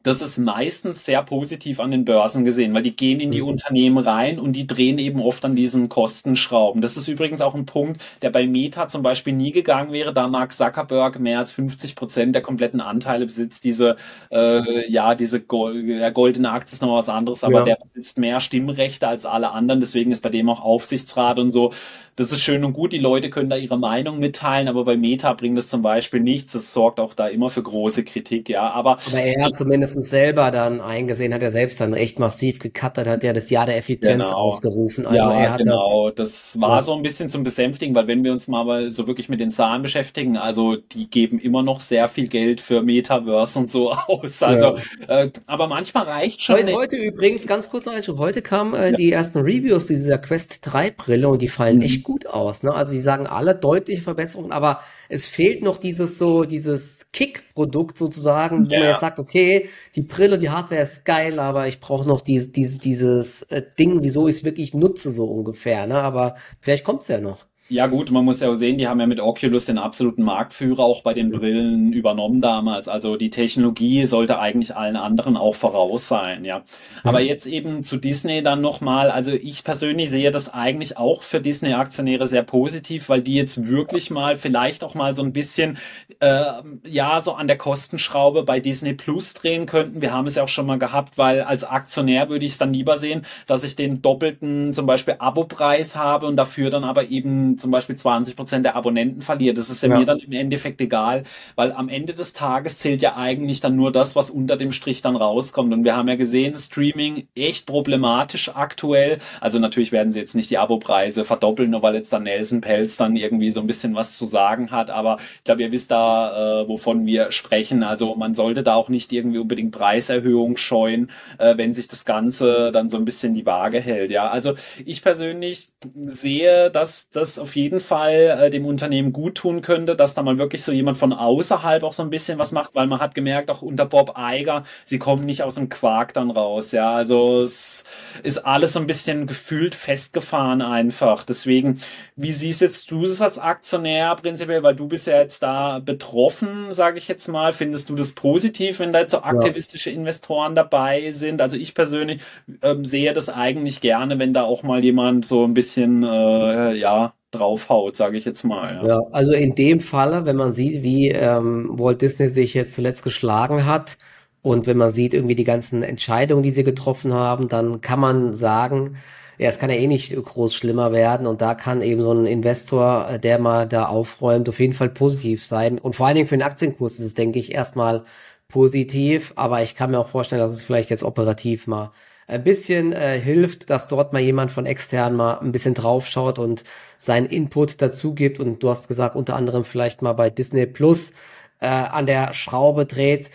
das ist meistens sehr positiv an den Börsen gesehen, weil die gehen in die mhm. Unternehmen rein und die drehen eben oft an diesen Kostenschrauben. Das ist übrigens auch ein Punkt, der bei Meta zum Beispiel nie gegangen wäre, da Mark Zuckerberg mehr als 50 Prozent der kompletten Anteile besitzt. Diese, äh, ja, diese Gold, goldene Aktie ist noch was anderes, aber ja. der besitzt mehr Stimmrechte als alle anderen. Deswegen ist bei dem auch Aufsichtsrat und so. Das ist schön und gut. Die Leute können da ihre Meinung mitteilen, aber bei Meta bringt das zum Beispiel nichts. Das sorgt auch da immer für große Kritik, ja. Aber, aber er hat zumindest letztens selber dann eingesehen, hat er selbst dann echt massiv gekattert, hat ja das Jahr der Effizienz genau. ausgerufen. Also ja, er hat genau. Das, das war ja. so ein bisschen zum Besänftigen, weil wenn wir uns mal so wirklich mit den Zahlen beschäftigen, also die geben immer noch sehr viel Geld für Metaverse und so aus. Also, ja. äh, aber manchmal reicht schon. Heute, heute übrigens, ganz kurz noch Einschub, heute kamen äh, die ersten Reviews dieser Quest 3 Brille und die fallen mhm. echt gut aus. Ne? Also die sagen alle deutliche Verbesserungen, aber es fehlt noch dieses so, dieses Kick-Produkt sozusagen, wo ja. man jetzt sagt, okay, die Brille, die Hardware ist geil, aber ich brauche noch dieses, dieses, dieses äh, Ding, wieso ich es wirklich nutze, so ungefähr. Ne? Aber vielleicht kommt's ja noch. Ja gut, man muss ja auch sehen, die haben ja mit Oculus den absoluten Marktführer auch bei den Brillen übernommen damals. Also die Technologie sollte eigentlich allen anderen auch voraus sein, ja. Aber jetzt eben zu Disney dann nochmal. Also ich persönlich sehe das eigentlich auch für Disney-Aktionäre sehr positiv, weil die jetzt wirklich mal vielleicht auch mal so ein bisschen äh, ja so an der Kostenschraube bei Disney Plus drehen könnten. Wir haben es ja auch schon mal gehabt, weil als Aktionär würde ich es dann lieber sehen, dass ich den doppelten zum Beispiel Abopreis habe und dafür dann aber eben zum Beispiel 20 Prozent der Abonnenten verliert. Das ist ja, ja, mir dann im Endeffekt egal, weil am Ende des Tages zählt ja eigentlich dann nur das, was unter dem Strich dann rauskommt. Und wir haben ja gesehen, Streaming echt problematisch aktuell. Also natürlich werden sie jetzt nicht die Abopreise verdoppeln, nur weil jetzt dann Nelson Pelz dann irgendwie so ein bisschen was zu sagen hat. Aber ich glaube, ihr wisst da, äh, wovon wir sprechen. Also man sollte da auch nicht irgendwie unbedingt Preiserhöhung scheuen, äh, wenn sich das Ganze dann so ein bisschen die Waage hält. Ja, also ich persönlich sehe, dass das auf jeden Fall äh, dem Unternehmen gut tun könnte, dass da mal wirklich so jemand von außerhalb auch so ein bisschen was macht, weil man hat gemerkt, auch unter Bob Eiger, sie kommen nicht aus dem Quark dann raus, ja, also es ist alles so ein bisschen gefühlt festgefahren einfach, deswegen, wie siehst jetzt du es als Aktionär prinzipiell, weil du bist ja jetzt da betroffen, sage ich jetzt mal, findest du das positiv, wenn da jetzt so aktivistische ja. Investoren dabei sind, also ich persönlich ähm, sehe das eigentlich gerne, wenn da auch mal jemand so ein bisschen, äh, ja, draufhaut, sage ich jetzt mal. Ja. ja. also in dem Falle, wenn man sieht, wie ähm, Walt Disney sich jetzt zuletzt geschlagen hat und wenn man sieht irgendwie die ganzen Entscheidungen, die sie getroffen haben, dann kann man sagen, ja, es kann ja eh nicht groß schlimmer werden und da kann eben so ein Investor, äh, der mal da aufräumt, auf jeden Fall positiv sein. Und vor allen Dingen für den Aktienkurs ist es, denke ich, erstmal positiv, aber ich kann mir auch vorstellen, dass es vielleicht jetzt operativ mal ein bisschen äh, hilft, dass dort mal jemand von extern mal ein bisschen draufschaut und seinen Input dazu gibt. Und du hast gesagt, unter anderem vielleicht mal bei Disney Plus äh, an der Schraube dreht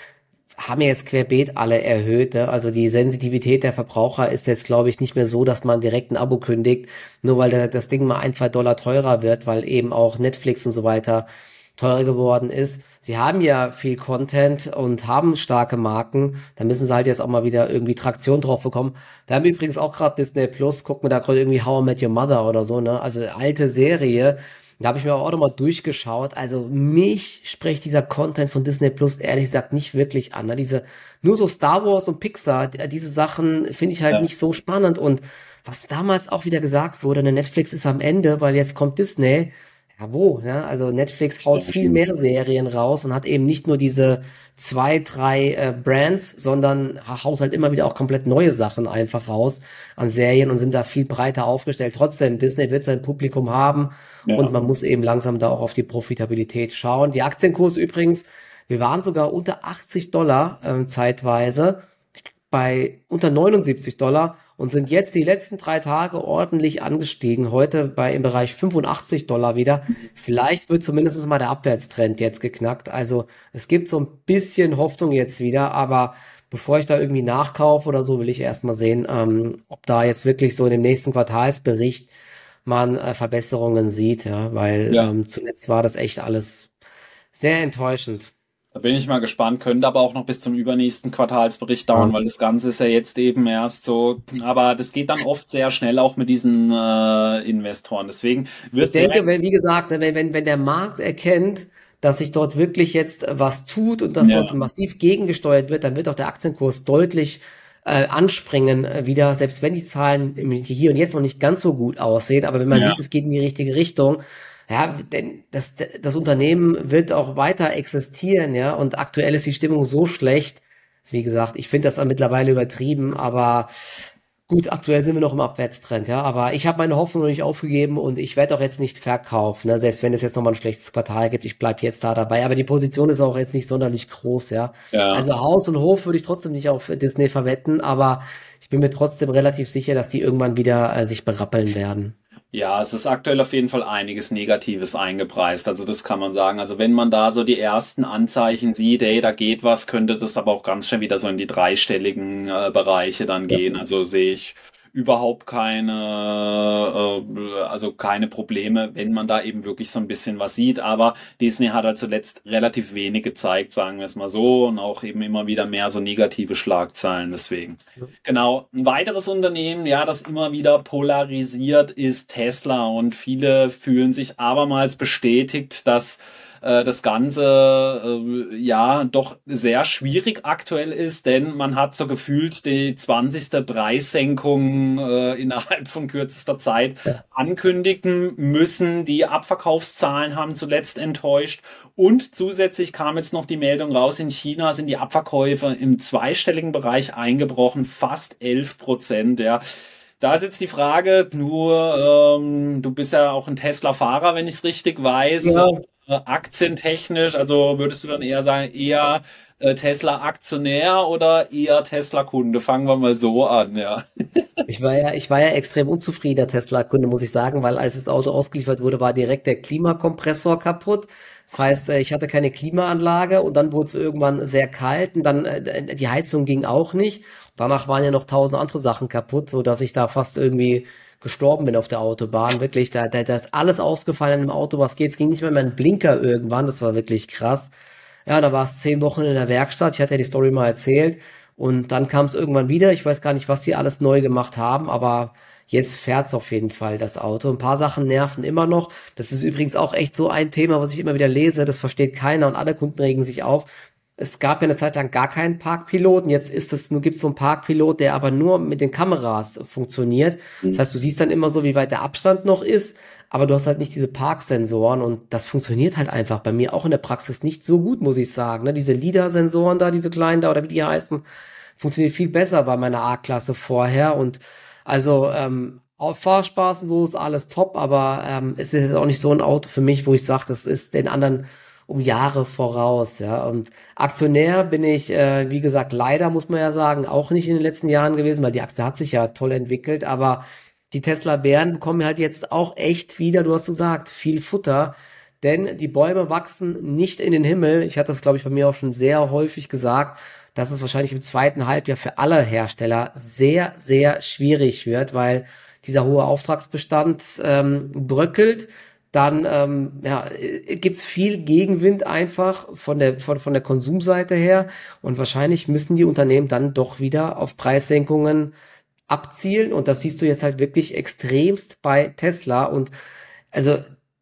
haben jetzt querbeet alle erhöht. Ne? Also die Sensitivität der Verbraucher ist jetzt, glaube ich, nicht mehr so, dass man direkt ein Abo kündigt, nur weil das Ding mal ein, zwei Dollar teurer wird, weil eben auch Netflix und so weiter teurer geworden ist. Sie haben ja viel Content und haben starke Marken. Da müssen sie halt jetzt auch mal wieder irgendwie Traktion drauf bekommen. Wir haben übrigens auch gerade Disney Plus. Guck mir da gerade irgendwie How I Met Your Mother oder so, ne? Also alte Serie. Da habe ich mir auch nochmal durchgeschaut. Also mich spricht dieser Content von Disney Plus ehrlich gesagt nicht wirklich an. Ne? Diese, nur so Star Wars und Pixar, diese Sachen finde ich halt ja. nicht so spannend. Und was damals auch wieder gesagt wurde, ne, Netflix ist am Ende, weil jetzt kommt Disney. Ja, wo? Ne? Also Netflix haut viel mehr Serien raus und hat eben nicht nur diese zwei, drei äh, Brands, sondern haut halt immer wieder auch komplett neue Sachen einfach raus an Serien und sind da viel breiter aufgestellt. Trotzdem, Disney wird sein Publikum haben ja. und man muss eben langsam da auch auf die Profitabilität schauen. Die Aktienkurse übrigens, wir waren sogar unter 80 Dollar äh, zeitweise bei unter 79 Dollar und sind jetzt die letzten drei Tage ordentlich angestiegen. Heute bei im Bereich 85 Dollar wieder. Vielleicht wird zumindest mal der Abwärtstrend jetzt geknackt. Also es gibt so ein bisschen Hoffnung jetzt wieder, aber bevor ich da irgendwie nachkaufe oder so, will ich erstmal sehen, ähm, ob da jetzt wirklich so in dem nächsten Quartalsbericht man äh, Verbesserungen sieht, ja, weil ja. Ähm, zuletzt war das echt alles sehr enttäuschend. Da bin ich mal gespannt, könnte aber auch noch bis zum übernächsten Quartalsbericht dauern, ja. weil das Ganze ist ja jetzt eben erst so, aber das geht dann oft sehr schnell auch mit diesen äh, Investoren. Deswegen wird Ich denke, wenn, wie gesagt, wenn, wenn, wenn der Markt erkennt, dass sich dort wirklich jetzt was tut und dass ja. dort massiv gegengesteuert wird, dann wird auch der Aktienkurs deutlich äh, anspringen äh, wieder, selbst wenn die Zahlen hier und jetzt noch nicht ganz so gut aussehen, aber wenn man ja. sieht, es geht in die richtige Richtung, ja, denn das, das Unternehmen wird auch weiter existieren, ja, und aktuell ist die Stimmung so schlecht. Wie gesagt, ich finde das mittlerweile übertrieben, aber gut, aktuell sind wir noch im Abwärtstrend, ja, aber ich habe meine Hoffnung noch nicht aufgegeben und ich werde auch jetzt nicht verkaufen, ne? selbst wenn es jetzt nochmal ein schlechtes Quartal gibt, ich bleib jetzt da dabei, aber die Position ist auch jetzt nicht sonderlich groß, ja. ja. Also Haus und Hof würde ich trotzdem nicht auf Disney verwetten, aber ich bin mir trotzdem relativ sicher, dass die irgendwann wieder äh, sich berappeln werden. Ja, es ist aktuell auf jeden Fall einiges Negatives eingepreist. Also das kann man sagen. Also wenn man da so die ersten Anzeichen sieht, ey, da geht was, könnte das aber auch ganz schnell wieder so in die dreistelligen äh, Bereiche dann gehen. Also sehe ich überhaupt keine, äh, also keine Probleme, wenn man da eben wirklich so ein bisschen was sieht. Aber Disney hat halt zuletzt relativ wenig gezeigt, sagen wir es mal so, und auch eben immer wieder mehr so negative Schlagzeilen deswegen. Ja. Genau. Ein weiteres Unternehmen, ja, das immer wieder polarisiert, ist Tesla und viele fühlen sich abermals bestätigt, dass äh, das Ganze äh, ja doch sehr schwierig aktuell ist, denn man hat so gefühlt die 20. Preissenkung äh, innerhalb von kürzester Zeit ankündigen müssen. Die Abverkaufszahlen haben zuletzt enttäuscht und zusätzlich kam jetzt noch die Meldung raus, in China sind die Abverkäufe im zweistelligen Bereich eingebrochen, fast 11 Prozent, ja. Da ist jetzt die Frage, nur ähm, du bist ja auch ein Tesla-Fahrer, wenn ich es richtig weiß. Ja. Äh, aktientechnisch, also würdest du dann eher sagen, eher äh, Tesla-Aktionär oder eher Tesla-Kunde? Fangen wir mal so an, ja. Ich war ja, ich war ja extrem unzufriedener Tesla-Kunde, muss ich sagen, weil als das Auto ausgeliefert wurde, war direkt der Klimakompressor kaputt. Das heißt, äh, ich hatte keine Klimaanlage und dann wurde es irgendwann sehr kalt und dann die Heizung ging auch nicht. Danach waren ja noch tausend andere Sachen kaputt, so dass ich da fast irgendwie gestorben bin auf der Autobahn. Wirklich, da, da, da ist alles ausgefallen im Auto, was geht. Es ging nicht mehr mein Blinker irgendwann. Das war wirklich krass. Ja, da war es zehn Wochen in der Werkstatt. Ich hatte ja die Story mal erzählt. Und dann kam es irgendwann wieder. Ich weiß gar nicht, was sie alles neu gemacht haben, aber jetzt fährt's auf jeden Fall, das Auto. Ein paar Sachen nerven immer noch. Das ist übrigens auch echt so ein Thema, was ich immer wieder lese. Das versteht keiner und alle Kunden regen sich auf. Es gab ja eine Zeit lang gar keinen Parkpiloten. Jetzt ist es, nur gibt es so einen Parkpilot, der aber nur mit den Kameras funktioniert. Das heißt, du siehst dann immer so, wie weit der Abstand noch ist, aber du hast halt nicht diese Parksensoren und das funktioniert halt einfach bei mir auch in der Praxis nicht so gut, muss ich sagen. Ne? Diese LIDAR-Sensoren da, diese kleinen da oder wie die heißen, funktioniert viel besser bei meiner A-Klasse vorher und also ähm, auf Fahrspaß und so ist alles top, aber ähm, es ist jetzt auch nicht so ein Auto für mich, wo ich sage, das ist den anderen um Jahre voraus, ja. Und Aktionär bin ich, äh, wie gesagt, leider muss man ja sagen, auch nicht in den letzten Jahren gewesen, weil die Aktie hat sich ja toll entwickelt, aber die Tesla-Bären bekommen halt jetzt auch echt wieder, du hast gesagt, viel Futter. Denn die Bäume wachsen nicht in den Himmel. Ich hatte das, glaube ich, bei mir auch schon sehr häufig gesagt, dass es wahrscheinlich im zweiten Halbjahr für alle Hersteller sehr, sehr schwierig wird, weil dieser hohe Auftragsbestand ähm, bröckelt dann ähm, ja, gibt's viel Gegenwind einfach von der, von, von der Konsumseite her. Und wahrscheinlich müssen die Unternehmen dann doch wieder auf Preissenkungen abzielen. Und das siehst du jetzt halt wirklich extremst bei Tesla. Und also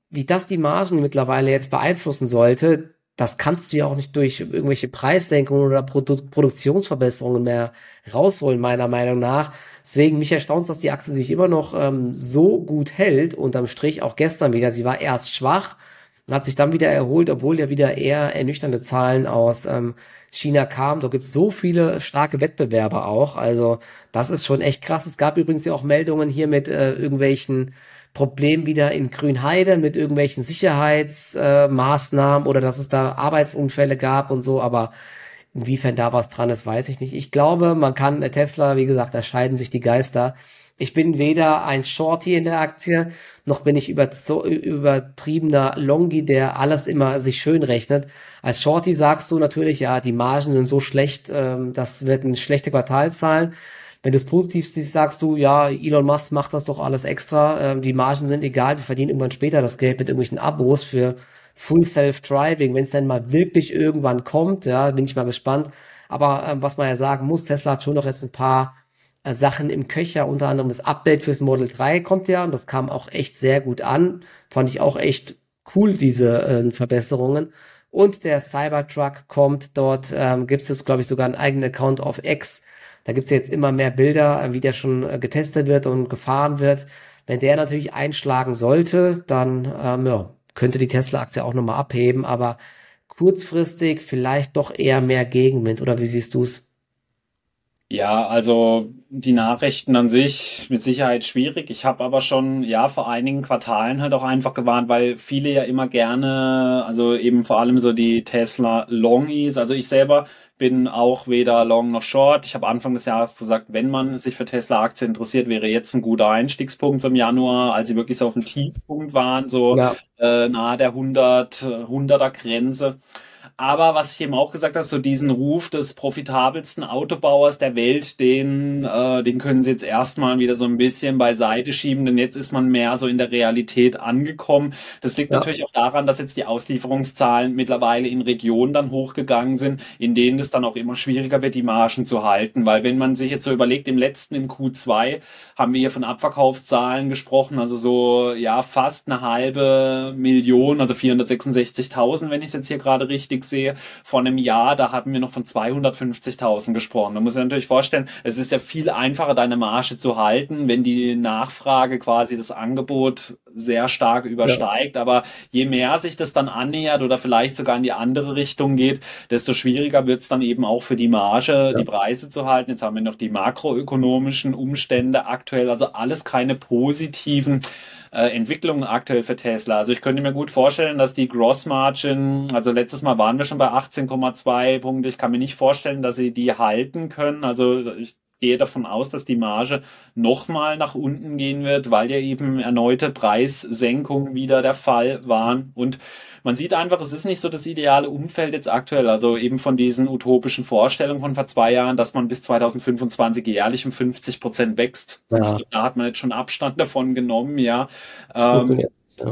wie das die Margen mittlerweile jetzt beeinflussen sollte, das kannst du ja auch nicht durch irgendwelche Preissenkungen oder Produ Produktionsverbesserungen mehr rausholen, meiner Meinung nach. Deswegen mich erstaunt, dass die Aktie sich immer noch ähm, so gut hält. Unterm Strich auch gestern wieder. Sie war erst schwach und hat sich dann wieder erholt, obwohl ja wieder eher ernüchternde Zahlen aus ähm, China kamen. Da gibt es so viele starke Wettbewerber auch. Also das ist schon echt krass. Es gab übrigens ja auch Meldungen hier mit äh, irgendwelchen Problem wieder in Grünheide mit irgendwelchen Sicherheitsmaßnahmen äh, oder dass es da Arbeitsunfälle gab und so, aber inwiefern da was dran ist, weiß ich nicht. Ich glaube, man kann äh, Tesla, wie gesagt, da scheiden sich die Geister. Ich bin weder ein Shorty in der Aktie, noch bin ich übertriebener Longi, der alles immer sich schön rechnet. Als Shorty sagst du natürlich, ja, die Margen sind so schlecht, ähm, das wird eine schlechte Quartalzahlen. Wenn du es positiv siehst, sagst du, ja, Elon Musk macht das doch alles extra, ähm, die Margen sind egal, wir verdienen irgendwann später das Geld mit irgendwelchen Abos für Full Self-Driving, wenn es dann mal wirklich irgendwann kommt, ja, bin ich mal gespannt. Aber ähm, was man ja sagen muss, Tesla hat schon noch jetzt ein paar äh, Sachen im Köcher, unter anderem das Update fürs Model 3 kommt ja und das kam auch echt sehr gut an. Fand ich auch echt cool, diese äh, Verbesserungen. Und der Cybertruck kommt, dort ähm, gibt es glaube ich, sogar einen eigenen Account auf X, da gibt's jetzt immer mehr Bilder, wie der schon äh, getestet wird und gefahren wird. Wenn der natürlich einschlagen sollte, dann ähm, ja, könnte die Tesla-Aktie auch nochmal abheben, aber kurzfristig vielleicht doch eher mehr Gegenwind. Oder wie siehst du's? Ja, also die Nachrichten an sich mit Sicherheit schwierig. Ich habe aber schon ja vor einigen Quartalen halt auch einfach gewarnt, weil viele ja immer gerne, also eben vor allem so die Tesla Longies, also ich selber bin auch weder Long noch Short. Ich habe Anfang des Jahres gesagt, wenn man sich für Tesla-Aktien interessiert, wäre jetzt ein guter Einstiegspunkt im Januar, als sie wirklich so auf dem Tiefpunkt waren, so ja. äh, nahe der 100, 100er Grenze. Aber was ich eben auch gesagt habe, so diesen Ruf des profitabelsten Autobauers der Welt, den, äh, den können sie jetzt erstmal wieder so ein bisschen beiseite schieben, denn jetzt ist man mehr so in der Realität angekommen. Das liegt ja. natürlich auch daran, dass jetzt die Auslieferungszahlen mittlerweile in Regionen dann hochgegangen sind, in denen es dann auch immer schwieriger wird, die Margen zu halten. Weil wenn man sich jetzt so überlegt, im letzten, im Q2, haben wir hier von Abverkaufszahlen gesprochen, also so, ja, fast eine halbe Million, also 466.000, wenn ich es jetzt hier gerade richtig sehe, vor einem Jahr, da hatten wir noch von 250.000 gesprochen. Man muss sich natürlich vorstellen, es ist ja viel einfacher, deine Marge zu halten, wenn die Nachfrage quasi das Angebot sehr stark übersteigt. Ja. Aber je mehr sich das dann annähert oder vielleicht sogar in die andere Richtung geht, desto schwieriger wird es dann eben auch für die Marge, ja. die Preise zu halten. Jetzt haben wir noch die makroökonomischen Umstände aktuell, also alles keine positiven äh, Entwicklungen aktuell für Tesla. Also ich könnte mir gut vorstellen, dass die Gross Margin, also letztes Mal waren wir schon bei 18,2 Punkte. Ich kann mir nicht vorstellen, dass sie die halten können. Also ich gehe davon aus, dass die Marge nochmal nach unten gehen wird, weil ja eben erneute Preissenkungen wieder der Fall waren. Und man sieht einfach, es ist nicht so das ideale Umfeld jetzt aktuell. Also eben von diesen utopischen Vorstellungen von vor zwei Jahren, dass man bis 2025 jährlich um 50 Prozent wächst. Ja. Da hat man jetzt schon Abstand davon genommen, ja. Ähm, ja.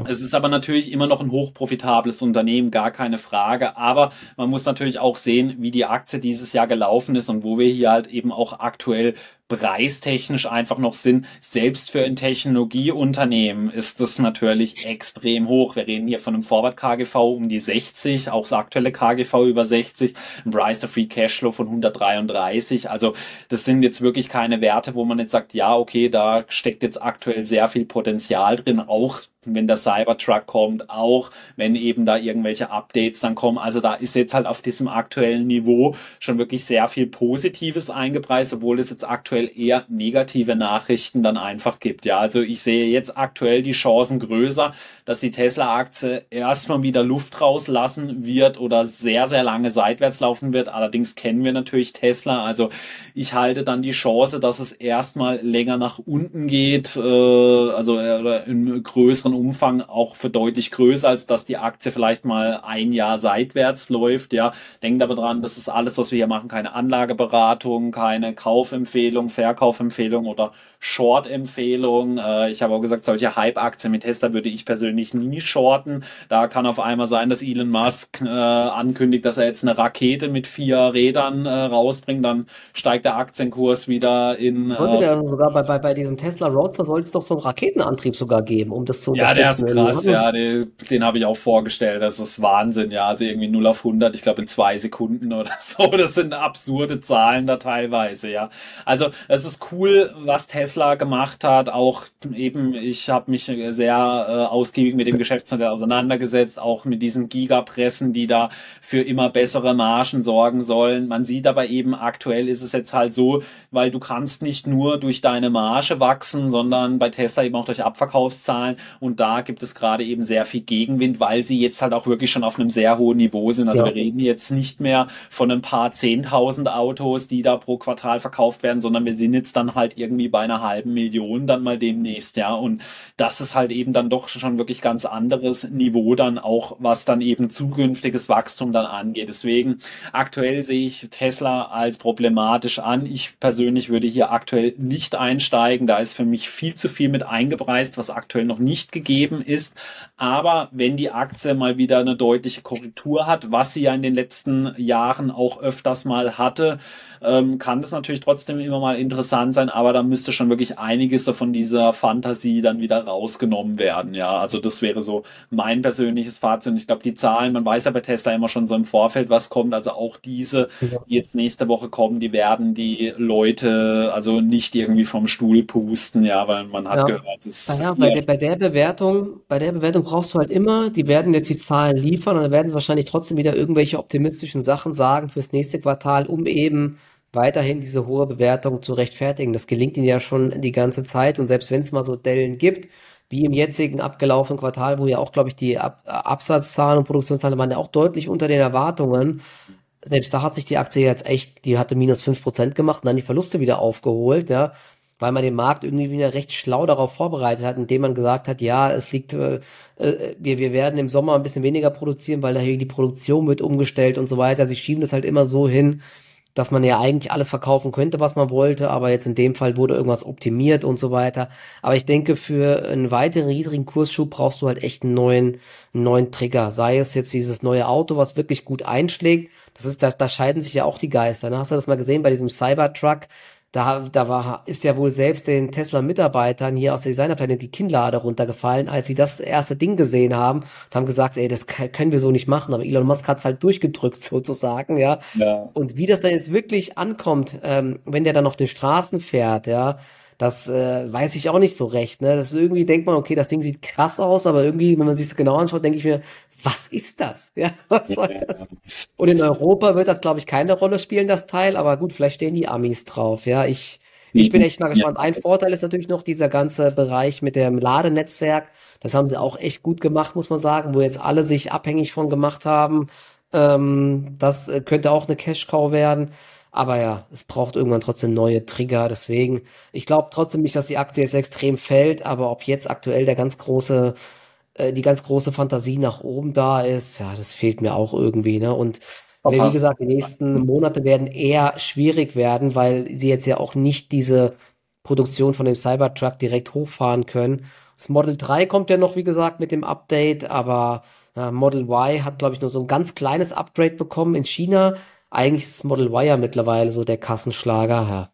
Es ist aber natürlich immer noch ein hochprofitables Unternehmen, gar keine Frage. Aber man muss natürlich auch sehen, wie die Aktie dieses Jahr gelaufen ist und wo wir hier halt eben auch aktuell preistechnisch einfach noch sind. Selbst für ein Technologieunternehmen ist das natürlich extrem hoch. Wir reden hier von einem Forward KGV um die 60, auch das aktuelle KGV über 60, ein Price to Free Cashflow von 133. Also das sind jetzt wirklich keine Werte, wo man jetzt sagt, ja, okay, da steckt jetzt aktuell sehr viel Potenzial drin, auch wenn der Cybertruck kommt, auch wenn eben da irgendwelche Updates dann kommen. Also da ist jetzt halt auf diesem aktuellen Niveau schon wirklich sehr viel Positives eingepreist, obwohl es jetzt aktuell aktuell eher negative Nachrichten dann einfach gibt. Ja, also ich sehe jetzt aktuell die Chancen größer, dass die Tesla-Aktie erstmal wieder Luft rauslassen wird oder sehr, sehr lange seitwärts laufen wird. Allerdings kennen wir natürlich Tesla. Also ich halte dann die Chance, dass es erstmal länger nach unten geht, äh, also äh, im größeren Umfang auch für deutlich größer, als dass die Aktie vielleicht mal ein Jahr seitwärts läuft. Ja, denkt aber dran, das ist alles, was wir hier machen, keine Anlageberatung, keine Kaufempfehlung, Verkaufempfehlung oder Short-Empfehlung. Äh, ich habe auch gesagt, solche Hype-Aktien mit Tesla würde ich persönlich nie shorten. Da kann auf einmal sein, dass Elon Musk äh, ankündigt, dass er jetzt eine Rakete mit vier Rädern äh, rausbringt, dann steigt der Aktienkurs wieder in. Sollte der äh, sogar bei, bei, bei diesem Tesla Roadster soll es doch so einen Raketenantrieb sogar geben, um das zu Ja, der ist krass, ja, den, den habe ich auch vorgestellt. Das ist Wahnsinn, ja. Also irgendwie 0 auf 100, ich glaube in zwei Sekunden oder so. Das sind absurde Zahlen da teilweise, ja. Also es ist cool, was Tesla gemacht hat. Auch eben, ich habe mich sehr äh, ausgiebig mit dem Geschäftsmodell auseinandergesetzt, auch mit diesen Gigapressen, die da für immer bessere Margen sorgen sollen. Man sieht aber eben, aktuell ist es jetzt halt so, weil du kannst nicht nur durch deine Marge wachsen, sondern bei Tesla eben auch durch Abverkaufszahlen. Und da gibt es gerade eben sehr viel Gegenwind, weil sie jetzt halt auch wirklich schon auf einem sehr hohen Niveau sind. Also ja. wir reden jetzt nicht mehr von ein paar zehntausend Autos, die da pro Quartal verkauft werden, sondern wir sind jetzt dann halt irgendwie bei einer halben Million dann mal demnächst, ja. Und das ist halt eben dann doch schon wirklich ganz anderes Niveau dann auch, was dann eben zukünftiges Wachstum dann angeht. Deswegen aktuell sehe ich Tesla als problematisch an. Ich persönlich würde hier aktuell nicht einsteigen. Da ist für mich viel zu viel mit eingepreist, was aktuell noch nicht gegeben ist. Aber wenn die Aktie mal wieder eine deutliche Korrektur hat, was sie ja in den letzten Jahren auch öfters mal hatte, ähm, kann das natürlich trotzdem immer mal interessant sein, aber da müsste schon wirklich einiges von dieser Fantasie dann wieder rausgenommen werden. Ja, also das wäre so mein persönliches Fazit. Und ich glaube, die Zahlen, man weiß ja bei Tesla immer schon so im Vorfeld, was kommt. Also auch diese, die jetzt nächste Woche kommen, die werden die Leute also nicht irgendwie vom Stuhl pusten, ja, weil man hat ja. gehört, es ja, bei, der, bei der Bewertung, bei der Bewertung brauchst du halt immer, die werden jetzt die Zahlen liefern und dann werden sie wahrscheinlich trotzdem wieder irgendwelche optimistischen Sachen sagen fürs nächste Quartal, um eben weiterhin diese hohe Bewertung zu rechtfertigen. Das gelingt ihnen ja schon die ganze Zeit und selbst wenn es mal so Dellen gibt, wie im jetzigen abgelaufenen Quartal, wo ja auch, glaube ich, die Ab Absatzzahlen und Produktionszahlen waren ja auch deutlich unter den Erwartungen. Selbst da hat sich die Aktie jetzt echt, die hatte minus fünf Prozent gemacht und dann die Verluste wieder aufgeholt, ja, weil man den Markt irgendwie wieder recht schlau darauf vorbereitet hat, indem man gesagt hat, ja, es liegt, äh, äh wir, wir werden im Sommer ein bisschen weniger produzieren, weil daher die Produktion wird umgestellt und so weiter. Sie schieben das halt immer so hin, dass man ja eigentlich alles verkaufen könnte, was man wollte, aber jetzt in dem Fall wurde irgendwas optimiert und so weiter. Aber ich denke, für einen weiteren riesigen Kursschub brauchst du halt echt einen neuen, einen neuen Trigger. Sei es jetzt dieses neue Auto, was wirklich gut einschlägt. Das ist, da, da scheiden sich ja auch die Geister. Ne? Hast du das mal gesehen bei diesem Cybertruck? Da, da war, ist ja wohl selbst den Tesla-Mitarbeitern hier aus der Designerplanet die Kinnlade runtergefallen, als sie das erste Ding gesehen haben und haben gesagt, ey, das können wir so nicht machen. Aber Elon Musk hat's halt durchgedrückt sozusagen, ja. ja. Und wie das dann jetzt wirklich ankommt, ähm, wenn der dann auf den Straßen fährt, ja, das äh, weiß ich auch nicht so recht. Ne? Das irgendwie denkt man, okay, das Ding sieht krass aus, aber irgendwie, wenn man sich genau anschaut, denke ich mir, was ist das? Ja, was soll das? Und in Europa wird das, glaube ich, keine Rolle spielen, das Teil, aber gut, vielleicht stehen die Amis drauf. Ja, ich, ich bin echt mal gespannt. Ein Vorteil ist natürlich noch dieser ganze Bereich mit dem Ladenetzwerk. Das haben sie auch echt gut gemacht, muss man sagen, wo jetzt alle sich abhängig von gemacht haben. Ähm, das äh, könnte auch eine Cash-Cow werden. Aber ja, es braucht irgendwann trotzdem neue Trigger. Deswegen, ich glaube trotzdem nicht, dass die Aktie jetzt extrem fällt. Aber ob jetzt aktuell der ganz große äh, die ganz große Fantasie nach oben da ist, ja, das fehlt mir auch irgendwie, ne? Und wie gesagt, die nächsten Monate werden eher schwierig werden, weil sie jetzt ja auch nicht diese Produktion von dem Cybertruck direkt hochfahren können. Das Model 3 kommt ja noch, wie gesagt, mit dem Update, aber ja, Model Y hat, glaube ich, nur so ein ganz kleines Upgrade bekommen in China. Eigentlich ist das Model Y ja mittlerweile so der Kassenschlager. Ja,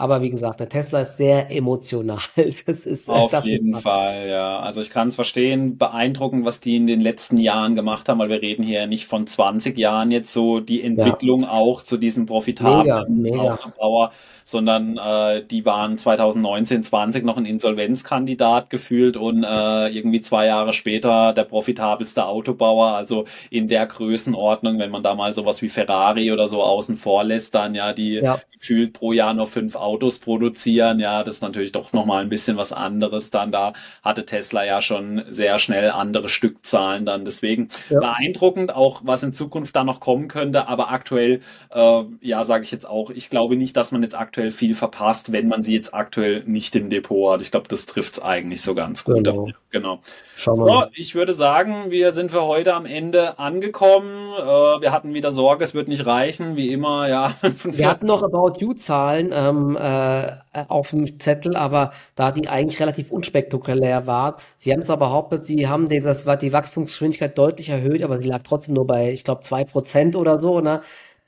aber wie gesagt, der Tesla ist sehr emotional. Das ist äh, auf das jeden ist Fall, ja. Also ich kann es verstehen, beeindruckend, was die in den letzten Jahren gemacht haben, weil wir reden hier nicht von 20 Jahren jetzt so die Entwicklung ja. auch zu diesem profitablen mega, mega. sondern äh, die waren 2019, 20 noch ein Insolvenzkandidat gefühlt und äh, irgendwie zwei Jahre später der profitabelste Autobauer. Also in der Größenordnung, wenn man da mal sowas wie Ferrari oder so außen vor lässt, dann ja die ja. gefühlt pro Jahr nur fünf Autos Autos produzieren. Ja, das ist natürlich doch nochmal ein bisschen was anderes dann. Da hatte Tesla ja schon sehr schnell andere Stückzahlen dann. Deswegen ja. beeindruckend, auch was in Zukunft da noch kommen könnte. Aber aktuell, äh, ja, sage ich jetzt auch, ich glaube nicht, dass man jetzt aktuell viel verpasst, wenn man sie jetzt aktuell nicht im Depot hat. Ich glaube, das trifft es eigentlich so ganz gut. Genau. genau. Schauen wir so, ich würde sagen, wir sind für heute am Ende angekommen. Äh, wir hatten wieder Sorge, es wird nicht reichen, wie immer, ja. wir hatten noch About You-Zahlen ähm, äh, auf dem Zettel, aber da die eigentlich relativ unspektakulär war. Sie haben zwar behauptet, sie haben die, das die Wachstumsgeschwindigkeit deutlich erhöht, aber sie lag trotzdem nur bei, ich glaube, zwei Prozent oder so. Ne?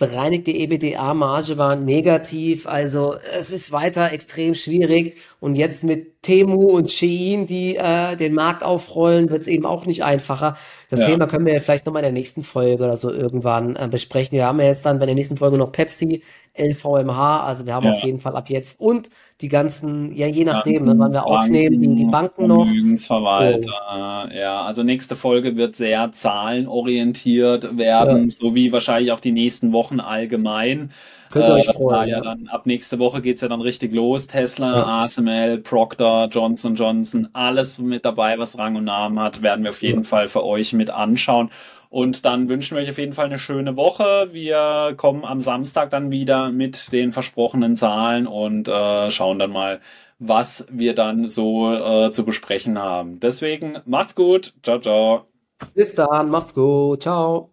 bereinigte EBITDA-Marge war negativ. Also es ist weiter extrem schwierig. Und jetzt mit Temu und Shein, die äh, den Markt aufrollen, wird es eben auch nicht einfacher. Das ja. Thema können wir vielleicht nochmal in der nächsten Folge oder so irgendwann äh, besprechen. Wir haben ja jetzt dann bei der nächsten Folge noch Pepsi, LVMH, also wir haben ja. auf jeden Fall ab jetzt und die ganzen, ja je nachdem, ne, wann wir Banken, aufnehmen, die, die Banken noch. Vermögensverwalter, oh. ja, also nächste Folge wird sehr zahlenorientiert werden, ja. so wie wahrscheinlich auch die nächsten Wochen allgemein. Könnt ihr euch äh, freuen. Ja, dann ab nächste Woche geht's ja dann richtig los. Tesla, ja. ASML, Procter, Johnson Johnson, alles mit dabei, was Rang und Namen hat, werden wir auf jeden ja. Fall für euch mit anschauen. Und dann wünschen wir euch auf jeden Fall eine schöne Woche. Wir kommen am Samstag dann wieder mit den versprochenen Zahlen und äh, schauen dann mal, was wir dann so äh, zu besprechen haben. Deswegen macht's gut. Ciao, ciao. Bis dann. Macht's gut. Ciao.